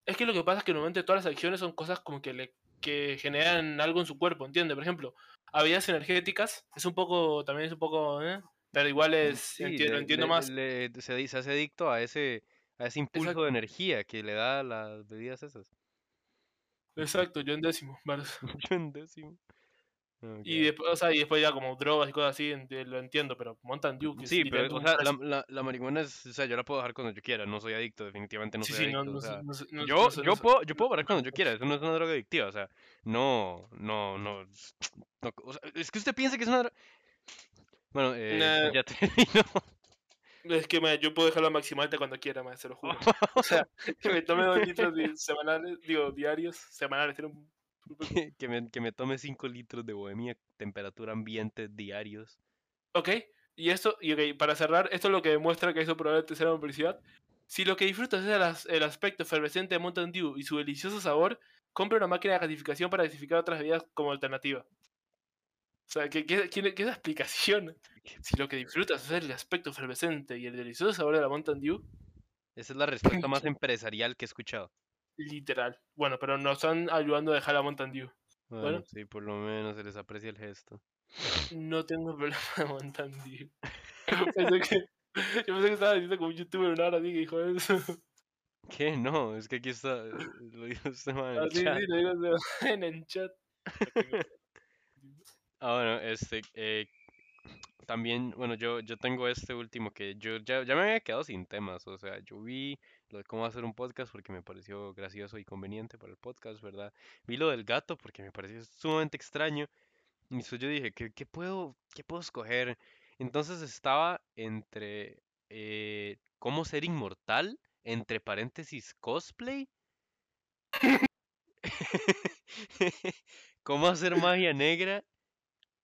Es que lo que pasa es que normalmente todas las adicciones son cosas como que le que generan algo en su cuerpo, ¿entiendes? Por ejemplo, bebidas energéticas es un poco, también es un poco, ¿eh? Pero igual es, Sí, entiendo, le- entiendo le- más. le- se, se hace adicto a ese, a ese impulso Exacto. de energía que le da las bebidas esas. Exacto, yo en décimo. Yo en décimo. Y después, o sea, y después ya como drogas y cosas así, lo entiendo, pero Mountain Dew, que es Sí, pero, o sea, la, la, la marihuana es, o sea, yo la puedo dejar cuando yo quiera, no soy adicto, definitivamente no soy sí, adicto, no, sea, no, yo, yo puedo, yo puedo parar cuando yo quiera, eso no es una droga adictiva, o sea, no, no, no, o sea, es que usted piensa que es una droga... Bueno, eh, Nah. ya terminó. Es que ma, yo puedo dejarlo a maximalta cuando quiera, ma, se lo juro. O sea, que me tome dos litros semanales, digo, diarios, semanales, tiene un... que, me, que me tome 5 litros de bohemia, temperatura ambiente diarios. Ok, y esto, y ok, para cerrar, esto es lo que demuestra que eso probablemente será una publicidad. Si lo que disfrutas es el, as- el aspecto efervescente de Mountain Dew y su delicioso sabor, compra una máquina de gasificación para gasificar otras bebidas como alternativa. O sea, ¿qué, qué, qué- qué es la explicación? Si lo que disfrutas es el aspecto efervescente y el delicioso sabor de la Mountain Dew, Esa es la respuesta más empresarial que he escuchado. literal. Bueno, pero nos están ayudando a dejar la Mountain Dew. Bueno, Bueno. sí, por lo menos se les aprecia el gesto. No tengo problema de Mountain Dew. pensé que, yo pensé que estaba diciendo como un youtuber una hora así que dijo eso. ¿Qué? No, es que aquí está, eh, lo dijo este man en Ah, el sí, chat. sí, lo digo así, en el chat. No tengo- Ah, bueno, este, eh, también, bueno, yo, yo tengo este último que yo ya, ya me había quedado sin temas, o sea, yo vi lo de cómo hacer un podcast porque me pareció gracioso y conveniente para el podcast, ¿verdad? Vi lo del gato porque me pareció sumamente extraño, y eso yo dije, ¿qué, qué puedo, qué puedo escoger? Entonces estaba entre eh, cómo ser inmortal, entre paréntesis cosplay, cómo hacer magia negra,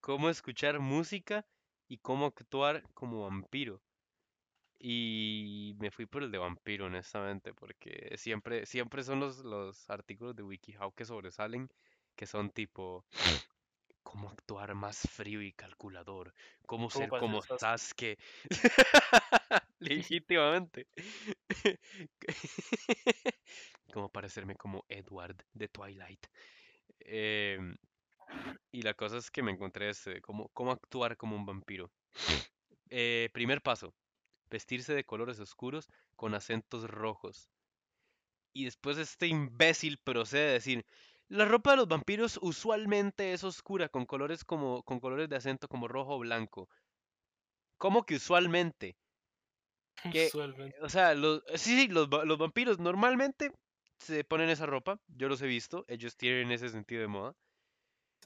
cómo escuchar música y cómo actuar como vampiro. Y me fui por el de vampiro, honestamente, porque siempre, siempre son los, los artículos de WikiHow que sobresalen, que son tipo cómo actuar más frío y calculador, cómo ¿Cómo ser como Sasuke? Sasuke. Legítimamente. Cómo parecerme como Edward de Twilight. Em, y la cosa es que me encontré este, cómo, cómo actuar como un vampiro. Eh, primer paso, vestirse de colores oscuros con acentos rojos. Y después este imbécil procede a decir, la ropa de los vampiros usualmente es oscura con colores como con colores de acento como rojo o blanco. ¿Cómo que usualmente? Que, Usualmente. o sea, los, sí, sí, los, los vampiros normalmente se ponen esa ropa, yo los he visto, ellos tienen ese sentido de moda.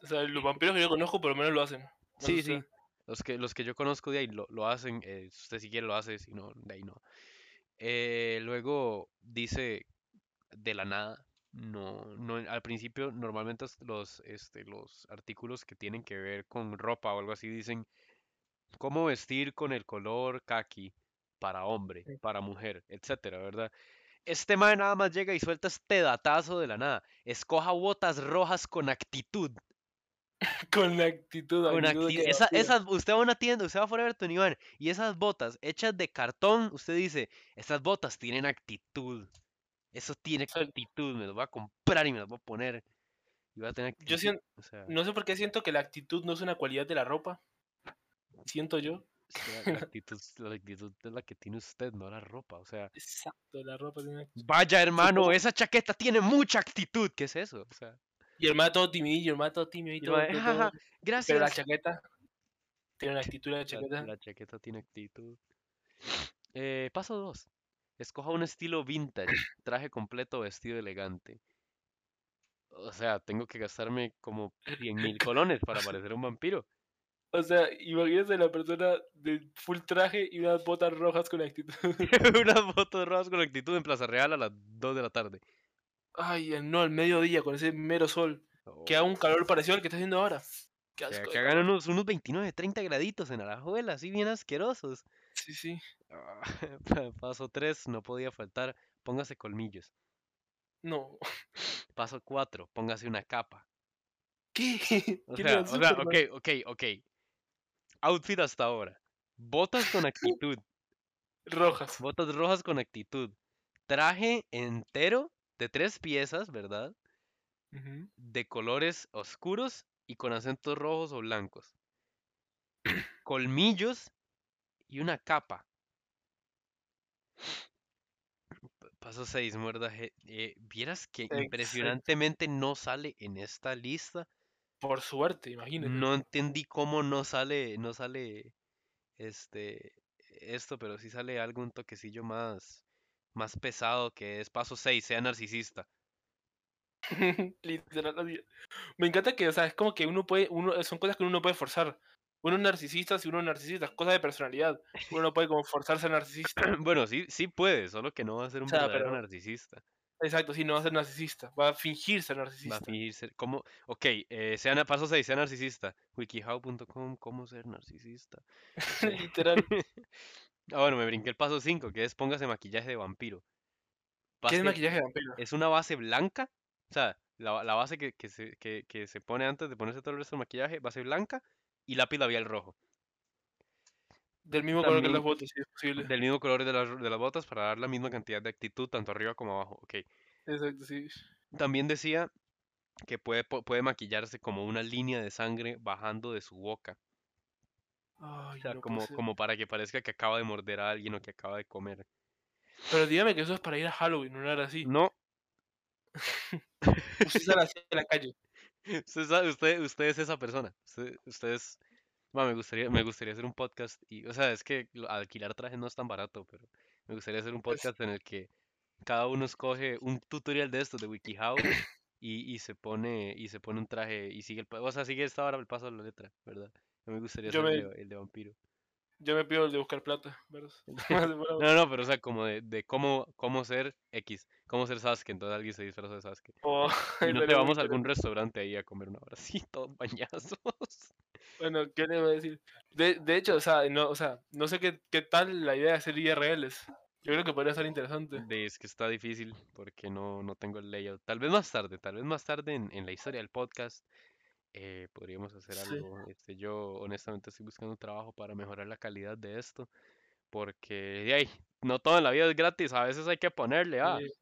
O sea, los vampiros que yo conozco por lo menos lo hacen. No Sí, usted. sí, los que, los que yo conozco de ahí lo, lo hacen, eh, usted si quiere lo hace, si no, de ahí no. Eh, luego dice de la nada, no, no, al principio normalmente los, este, los artículos que tienen que ver con ropa o algo así dicen cómo vestir con el color kaki para hombre, para mujer, etcétera, ¿verdad? Este mae nada más llega y suelta este datazo de la nada. Escoja botas rojas con actitud. Con la actitud, Con actitud esa- esas, usted va a una tienda, usted va a Forever 21 y esas botas hechas de cartón, usted dice, estas botas tienen actitud. Eso tiene O sea, actitud, me las voy a comprar y me las voy a poner. Y voy a tener yo actitud. siento, O sea, no sé por qué siento que la actitud no es una cualidad de la ropa. Siento yo. la, actitud, la actitud es la que tiene usted, no la ropa. O sea, Exacto, la ropa tiene actitud. vaya hermano, esa chaqueta tiene mucha actitud. ¿Qué es eso? O sea, Y el mae todo timidillo, el todo tímido y y el todo, mae, todo, "Jaja, todo. gracias. Pero la chaqueta tiene una actitud la La, chaqueta. la chaqueta tiene actitud. Eh, paso 2. Escoja un estilo vintage, traje completo, vestido elegante. O sea, tengo que gastarme como 100 mil colones para parecer un vampiro. O sea, imagínense la persona de full traje y unas botas rojas con actitud. Unas fotos rojas con actitud en Plaza Real a las 2 de la tarde. Ay, el- no, al mediodía con ese mero sol. Que haga un calor parecido al que está haciendo ahora. Qué Oh, que, asco. que de hagan unos, unos 29, 30 graditos en Alajuela, así bien asquerosos. Sí, sí. Ah, Paso 3, no podía faltar, póngase colmillos. No. Paso 4, póngase una capa. ¿Qué? O ¿Quién sea, o sea, ok, ok, ok. Outfit hasta ahora. Botas con actitud. Rojas. Botas rojas con actitud. Traje entero de tres piezas, ¿verdad? De colores oscuros y con acentos rojos o blancos. Colmillos y una capa. Paso 6, muerda. eh, Vieras que Exacto. impresionantemente no sale en esta lista. Por suerte, imagínate. No entendí cómo no sale, no sale este esto, pero sí sale algo un toquecillo más más pesado que es paso 6, sea narcisista. Literal. Me encanta que, o sea, es como que uno puede, uno, son cosas que uno no puede forzar. Uno es narcisista si uno es narcisista, es cosa de personalidad. Uno no puede como forzarse a narcisista. Bueno, sí, sí puede, solo que no va a ser O un sea, verdadero pero, narcisista. exacto, sí, no va a ser narcisista, va a fingir ser Va a narcisista. fingir ser, ¿cómo? Ok, eh, sea, paso 6, sea narcisista. Wikihow.com, ¿cómo ser narcisista? Eh, Literal. ah, bueno, me brinqué el paso 5, que es póngase maquillaje de vampiro. ¿Qué es maquillaje de vampiro? es una base blanca, o sea, la, la base que, que se, que, que se pone antes de ponerse todo el resto del maquillaje, base blanca y lápiz labial rojo. Del mismo color que las botas, si es posible. del mismo color de las, de las botas para dar la misma cantidad de actitud tanto arriba como abajo. Ok. Exacto, sí. También decía que puede, puede maquillarse como una línea de sangre bajando de su boca. Ay, O sea, no como, como para que parezca que acaba de morder a alguien o que acaba de comer. Pero dígame que eso es para ir a Halloween, no era así. No, Usted sale así en la calle. usted, sabe- usted, usted es esa persona. Usted, usted es... Bueno, me gustaría, me gustaría hacer un podcast y, o sea, es que alquilar trajes no es tan barato, pero me gustaría hacer un Pues, podcast en el que cada uno escoge un tutorial de estos de WikiHow y, y se pone y se pone un traje y sigue el, o sea, sigue esta hora el paso de la letra, ¿verdad? Mí me gustaría el me, de, el de vampiro. Yo me pido el de buscar plata. No, no, pero o sea, como de, de cómo, cómo ser X, cómo ser Sasuke, entonces alguien se disfraza de Sasuke. Oh, Y no te estaría muy vamos a algún restaurante ahí a comer un abracito, bañazos. Bueno, ¿qué le iba a decir? De, de hecho, o sea, no, o sea, no sé qué, qué tal la idea de hacer IRLs. Yo creo que podría ser interesante. Es que está difícil porque no, no tengo el layout. Tal vez más tarde, tal vez más tarde en, en la historia del podcast eh, podríamos hacer Sí. algo. Este, yo honestamente estoy buscando un trabajo para mejorar la calidad de esto porque no todo en la vida es gratis, a veces hay que ponerle, ah. Sí.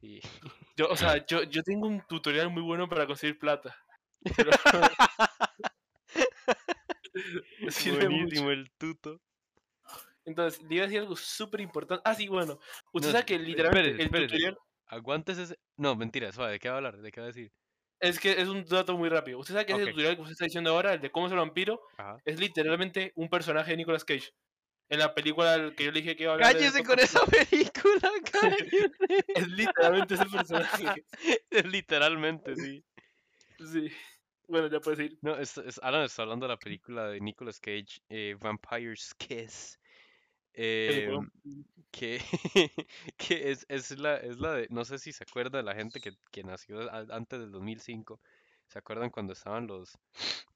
Y Yo, o sea, yo, yo tengo un tutorial muy bueno para conseguir plata. Pero... Mucho. buenísimo el tuto. Entonces, le iba a decir algo súper importante. Ah, sí, bueno. Usted No, sabe que espérese, literalmente el espérese. tutorial Aguantes ese. No, mentira, suave, ¿de qué va a hablar? ¿De qué va a decir? Es que es un dato muy rápido. Usted sabe que ese Ok. tutorial que usted está diciendo ahora, el de cómo ser vampiro, Ajá. es literalmente un personaje de Nicolas Cage. En la película que yo le dije que iba a hablar. Cállese con esa película, cállese. Es literalmente ese personaje. Es literalmente, sí. Sí. Bueno, ya puedes ir. No, es, es- Alan está hablando de la película de Nicolas Cage, eh, Vampire's Kiss. Eh, weón, que, que es, es la, es la de, no sé si se acuerda de la gente que, que nació antes del 2005, ¿se acuerdan cuando estaban los,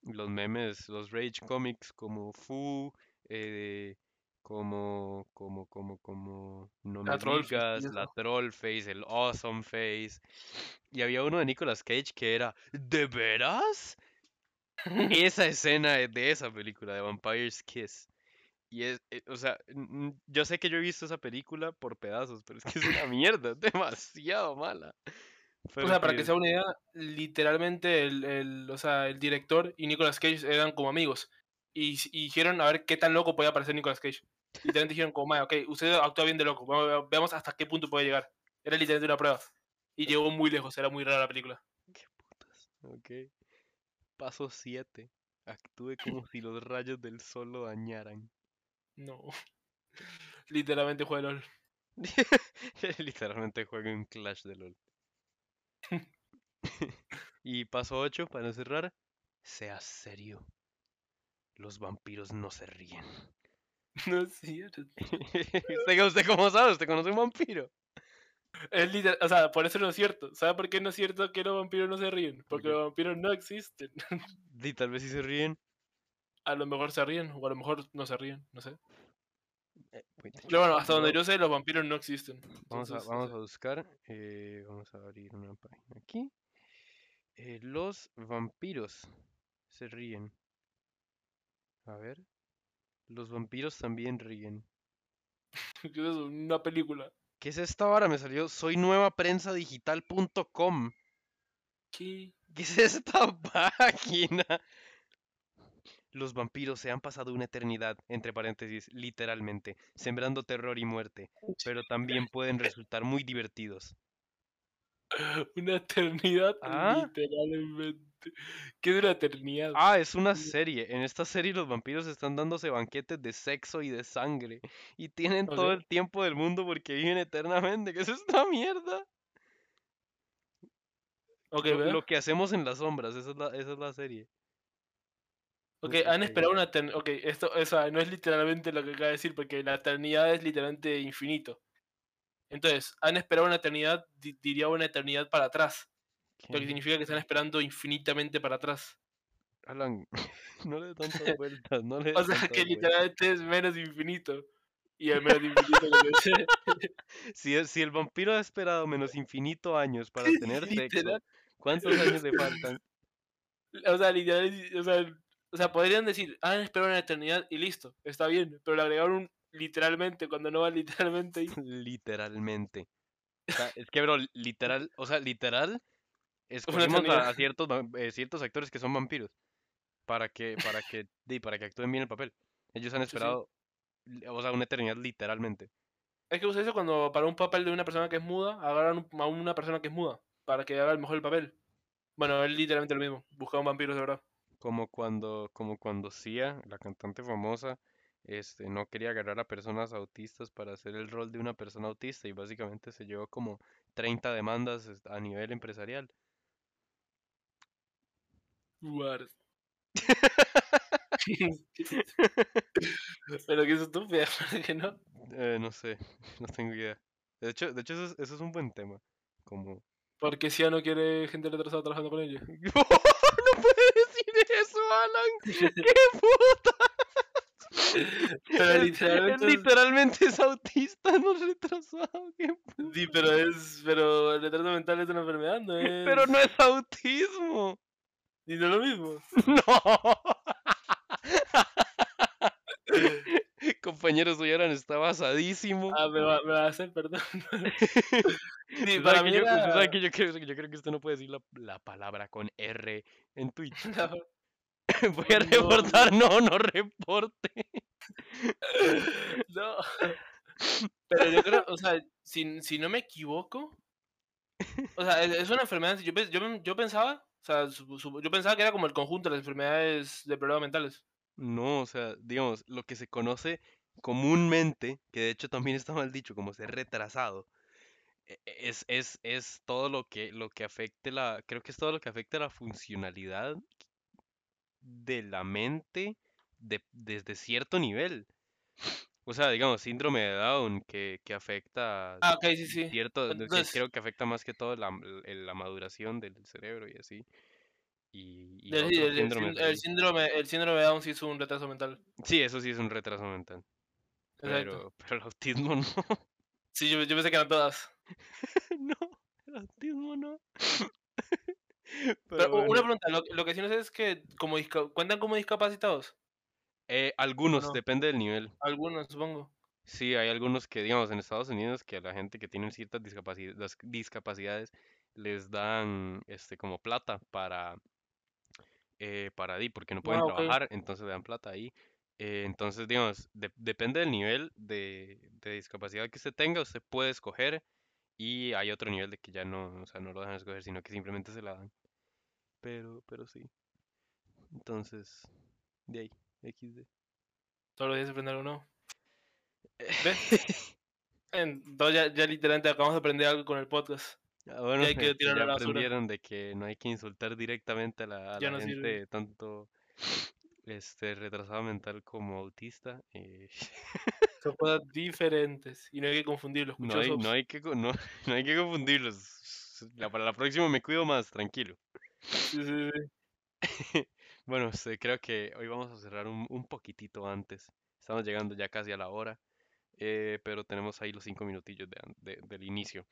los memes, los Rage Comics como Fu, eh, como, como, como, como, no La me Trollface y digas, la. Troll Face, el Awesome Face, y había uno de Nicolas Cage que era, ¿de veras? Esa escena de esa película, de Vampire's Kiss. Y es, eh, o sea, yo sé que yo he visto esa película por pedazos, pero es que es una mierda, es demasiado mala. O sea, para que sea una idea, literalmente el, el, o sea, el director y Nicolas Cage eran como amigos. Y, y dijeron a ver qué tan loco podía parecer Nicolas Cage. Literalmente dijeron como, "Mae, ok, usted actúa bien de loco, vamos- veamos hasta qué punto puede llegar. Era literalmente una prueba. Y llegó muy lejos, era muy rara la película. qué putas. Ok. Paso 7. Actúe como si los rayos del sol lo dañaran. No. Literalmente juega LOL. Literalmente juega un Clash de LOL. y paso 8, para cerrar. Sea serio. Los vampiros no se ríen. No es cierto. ¿Usted, usted cómo sabe? ¿Usted conoce un vampiro? Es literal, o sea, por eso no es cierto. ¿Sabe por qué no es cierto que los vampiros no se ríen? Porque los vampiros no existen. Y tal vez si se ríen. A lo mejor se ríen, o a lo mejor no se ríen, no sé. eh, Pero bueno, hasta donde yo sé, los vampiros no existen. Vamos a, Entonces, no vamos sé. a buscar. eh, vamos a abrir una página aquí. Eh, los vampiros se ríen. A ver. Los vampiros también ríen. ¿Qué es eso? Una película. ¿Qué es esta vara? Me salió soy nuevaprensa-digital.com. ¿Qué? ¿Qué es esta página? Los vampiros se han pasado una eternidad, entre paréntesis, literalmente, sembrando terror y muerte, pero también pueden resultar muy divertidos. Una eternidad, Ah. literalmente. ¿Qué es una eternidad? Ah, es una serie. En esta serie los vampiros están dándose banquetes de sexo y de sangre. Y tienen ¿Oh, todo el tiempo del mundo porque viven eternamente. ¿Qué es esta mierda? Lo, que hacemos en las sombras, esa es la, esa es la serie. Ok, han esperado una eternidad. Ok, esto o sea, no es literalmente lo que acaba de decir, porque la eternidad es literalmente infinito. Entonces, han esperado una eternidad, di- diría una eternidad para atrás. Lo que significa que están esperando infinitamente para atrás. Alan, no le des tantas vueltas, no le O sea, que vueltas. literalmente es menos infinito. Y el menos infinito que. Si, el- si el vampiro ha esperado menos infinito años para tener sexo. ¿cuántos años le faltan? O sea, literal, o sea, o sea, podrían decir, han esperado una eternidad y listo, está bien, pero le agregaron un literalmente cuando no va literalmente ahí. Literalmente. O sea, es que, bro, literal, o sea, literal, escogimos a, a ciertos, eh, ciertos actores que son vampiros para que, para que, para que actúen bien el papel. Ellos han sí. esperado, o sea, una eternidad literalmente. Es que usa eso cuando para un papel de una persona que es muda, agarran a una persona que es muda para que haga el mejor el papel. Bueno, es literalmente lo mismo, buscaban vampiros de verdad. Como cuando, como cuando Sia, la cantante famosa, este, no quería agarrar a personas autistas para hacer el rol de una persona autista y básicamente se llevó como 30 demandas a nivel empresarial. What? Pero que es estúpida, que no. Eh, no sé, no tengo idea. De hecho, de hecho eso, es, eso es un buen tema. Como... Porque si ya no quiere gente retrasada trabajando con ella. no puedes decir eso, Alan. ¡Qué puta! Pero literalmente. literalmente es autista, no retrasado. qué pu- Sí, pero es. Pero el retraso mental es una enfermedad, no es. Pero no es autismo. Y no es lo mismo. No. Compañero, soy Alan, está basadísimo. Ah, me va, me va a hacer, perdón. Sí, para mí que yo, era- que yo creo, yo creo que usted no puede decir la, la palabra con R en Twitch. Voy a reportar, no, no reporte. No. Pero yo creo, o sea, si, si no me equivoco, o sea, es, una enfermedad. Yo, yo, yo pensaba, o sea, su- su- yo pensaba que era como el conjunto de las enfermedades de problemas mentales. No, o sea, digamos, lo que se conoce comúnmente, que de hecho también está mal dicho, como ser retrasado, e- e- es, es, es todo lo que, lo que afecte la, creo que es todo lo que afecte la funcionalidad de la mente de- desde cierto nivel. O sea, digamos, síndrome de Down que, que afecta Ah, sí, sí. cierto, de- que Entonces- creo que afecta más que todo la, el- la maduración del cerebro y así. Y, y El, el- el síndromes sínd- el ahí. síndrome, el síndrome de Down sí es un retraso mental. Sí, eso sí es un retraso mental. Pero, pero el autismo no. Sí, yo, yo pensé que eran todas. No, el autismo no. Pero, una pregunta, lo, lo que sí no sé es que como cuentan como discapacitados. eh, algunos, no. depende del nivel. Algunos, supongo. Sí, hay algunos que, digamos, en Estados Unidos, que a la gente que tiene ciertas discapacidades les dan, este, como plata para, eh, para ahí, porque no pueden Ah, trabajar, entonces le dan plata ahí. Eh, entonces, digamos, de- depende del nivel de, de discapacidad que usted tenga, usted puede escoger y hay otro nivel de que ya no, o sea, no lo dejan escoger, sino que simplemente se la dan. Pero, pero sí. Entonces, de ahí, XD. Todos los días se aprende algo nuevo. ¿Ves? Entonces ya, ya literalmente acabamos de aprender algo con el podcast. Ah, bueno, hay que ya a la basura. aprendieron de que no hay que insultar directamente a la, a Ya la no sirve. gente tanto este retrasada mental como autista. eh, Son cosas diferentes y no hay que confundirlos. no, hay, no, hay que, no, no hay que confundirlos. La, para la próxima me cuido más, tranquilo. Sí, sí, sí. Bueno, este, creo que hoy vamos a cerrar un, un poquitito antes. Estamos llegando ya casi a la hora, eh, pero tenemos ahí los cinco minutillos de an- de- del inicio.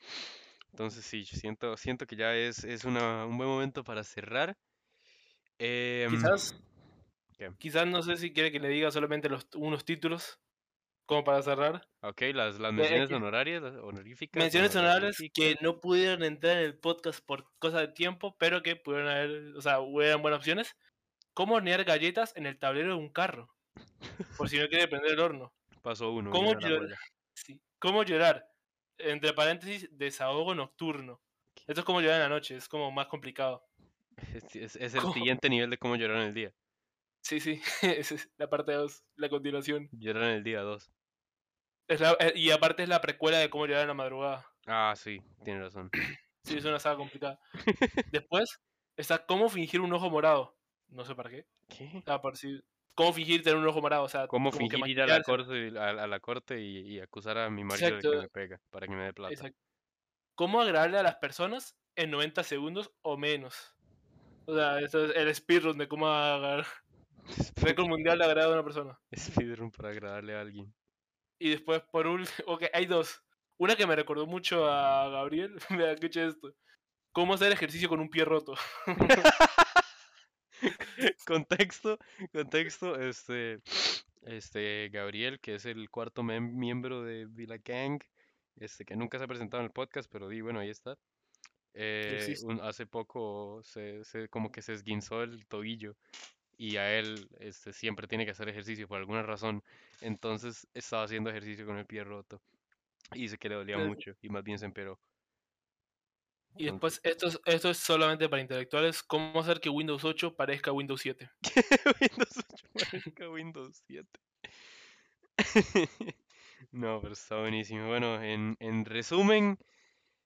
Entonces sí, siento, siento que ya es, es una, un buen momento para cerrar. Em, Quizás, ¿Qué? quizás no sé si quiere que le diga solamente los, unos títulos como para cerrar. Ok, las, las menciones honorarias, las honoríficas. Menciones honoríficas. que no pudieron entrar en el podcast por cosa de tiempo, pero que pudieron haber, o sea, eran buenas opciones. ¿Cómo hornear galletas en el tablero de un carro? Por si no quiere prender el horno. Paso uno. ¿Cómo llorar? bola. Sí. ¿Cómo llorar? Entre paréntesis, desahogo nocturno. Esto es como llorar en la noche, es como más complicado. Es, es- es el ¿Cómo? siguiente nivel de cómo llorar en el día. Sí, sí, esa es la parte 2, la continuación. Llorar en el día 2. Es la- eh, y aparte es la precuela de cómo llorar en la madrugada. Ah, sí, tiene razón. Sí, es una saga complicada. Después está cómo fingir un ojo morado. No sé para qué. ¿Qué? Ah, por si- ¿Cómo fingir tener un ojo morado? O sea, ¿Cómo como fingir ir a la corte, a, a la corte y, y acusar a mi marido de que Exacto. me pega para que me dé plata? Exacto. ¿Cómo agradarle a las personas en 90 segundos o menos? O sea, eso es el speedrun de cómo agarrar. Récord mundial de agrado a una persona. Speedrun para agradarle a alguien. Y después, por último, ok, hay dos. Una que me recordó mucho a Gabriel, me ha dicho esto. ¿Cómo hacer ejercicio con un pie roto? contexto, contexto, este, este, Gabriel, que es el cuarto miembro de Villa Gang, este, que nunca se ha presentado en el podcast, pero di, bueno, ahí está. Eh, un- hace poco se, se- como que se esguinzó el tobillo y a él, este, siempre tiene que hacer ejercicio por alguna razón, entonces estaba haciendo ejercicio con el pie roto y dice que le dolía mucho y más bien se empeoró. Y después, esto es, esto es solamente para intelectuales. ¿Cómo hacer que Windows 8 parezca Windows 7? Windows 8 parezca Windows 7. No, pero está buenísimo. Bueno, en, en resumen,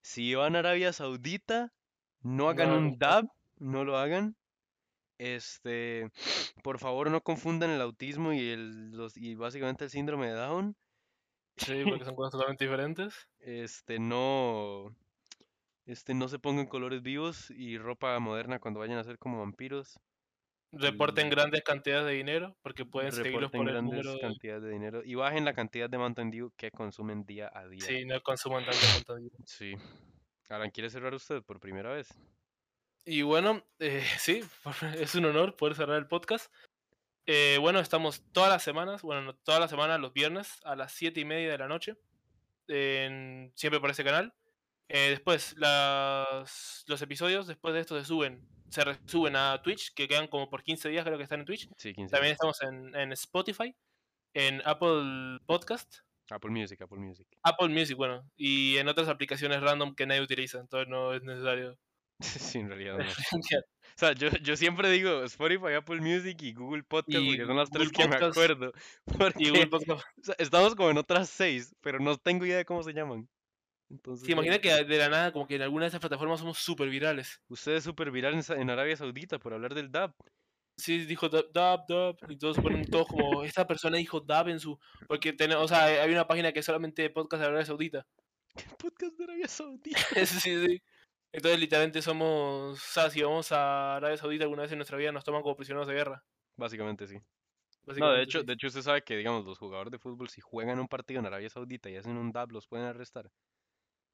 si van a Arabia Saudita, no hagan un un dab, no lo hagan. Este, por favor no confundan el autismo y el los y básicamente el síndrome de Down. Sí, porque son cosas totalmente diferentes. Este, no este no se pongan colores vivos y ropa moderna cuando vayan a ser como vampiros. Reporten Y grandes cantidades de dinero porque pueden seguirlos por el grandes número de... cantidades de dinero y bajen la cantidad de Mountain Dew que consumen día a día. Sí, no consuman tanto contenido. Sí. Alan, ¿quiere cerrar usted por primera vez? Y bueno, eh, sí, es un honor poder cerrar el podcast. Eh, bueno, estamos todas las semanas, bueno, no, todas las semanas, los viernes, a las 7 y media de la noche, en- siempre por ese canal. Eh, después, las, los episodios después de esto se suben, se resuben a Twitch, que quedan como por 15 días, creo que están en Twitch. Sí, 15 También estamos en, en Spotify, en Apple Podcast, Apple Music, Apple Music. Apple Music, bueno, y en otras aplicaciones random que nadie utiliza, entonces no es necesario. Sí, en realidad no. O sea, yo, yo siempre digo Spotify, Apple Music y Google Podcast Y porque son las tres Google que me Podcast acuerdo. y Google Porque o sea, estamos como en otras seis, pero no tengo idea de cómo se llaman. Entonces, ¿Se imagina que de la nada, como que en alguna de esas plataformas somos súper virales? usted es súper viral en, en Arabia Saudita por hablar del DAP. Sí, dijo dab, dab, dab, y todos ponen todos como, esta persona dijo dab en su, porque tiene, o sea, hay una página que es solamente podcast de Arabia Saudita. Podcast de Arabia Saudita. sí, sí, sí. Entonces, literalmente somos, o sea, si vamos a Arabia Saudita alguna vez en nuestra vida, nos toman como prisioneros de guerra. Básicamente sí. No, de hecho, sí. de hecho usted sabe que, digamos, los jugadores de fútbol, si juegan un partido en Arabia Saudita y hacen un DAP, los pueden arrestar.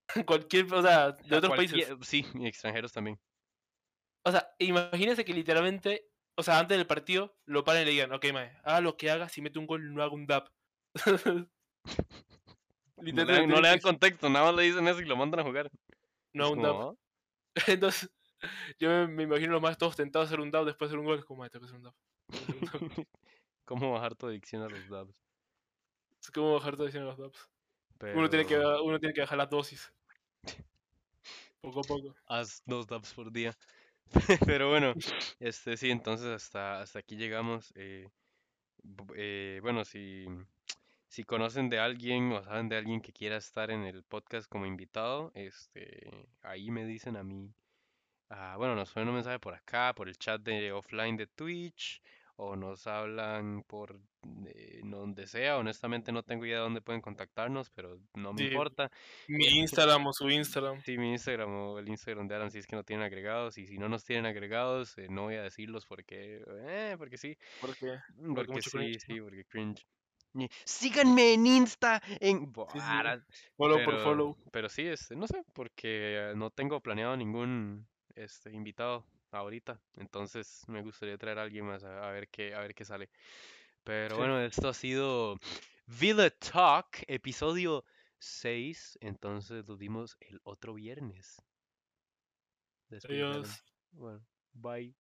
Cualquier, o sea, de A otros países. Sí, y extranjeros también. O sea, imagínense que literalmente, o sea, antes del partido, lo paren y le digan, ok, mae, haga lo que haga, si mete un gol, no haga un dab. No le, no le dan contexto, nada más le dicen eso y lo mandan a jugar. no Es un como, dab. Entonces, yo me, me imagino los más todos tentados a hacer un dab después de hacer un gol. Como, "Mae, tengo que hacer un dab. tengo que hacer un dab". ¿Cómo bajar tu adicción a los dabs? Es como bajar todo diciendo los dabs. Uno, tiene que, Pero uno tiene que bajar la dosis. Poco a poco. haz dos dabs por día. Pero bueno, este sí, entonces hasta, hasta aquí llegamos. eh, eh, bueno, si, si conocen de alguien o saben de alguien que quiera estar en el podcast como invitado, este, ahí me dicen a mí. ah, bueno, nos ponen un mensaje por acá, por el chat de offline de Twitch, o nos hablan por eh, donde sea. Honestamente no tengo idea de dónde pueden contactarnos, pero no me Sí. importa. Mi Instagram o su Instagram. Sí, mi Instagram o el Instagram de Alan, si es que no tienen agregados. Y si no nos tienen agregados, eh, no voy a decirlos porque, eh, porque sí. Porque, Porque mucho sí, cringe, sí, porque cringe. Y, Síganme en Insta, en... Sí, sí. Follow por pero, follow. pero sí, este, no sé, porque eh, no tengo planeado ningún este, invitado ahorita. Entonces me gustaría traer a alguien más a, a ver qué, a ver qué sale. Pero Sí. bueno, esto ha sido Villa Talk, episodio 6. Entonces nos vimos el otro viernes. Alan. Adiós. Bueno, bye.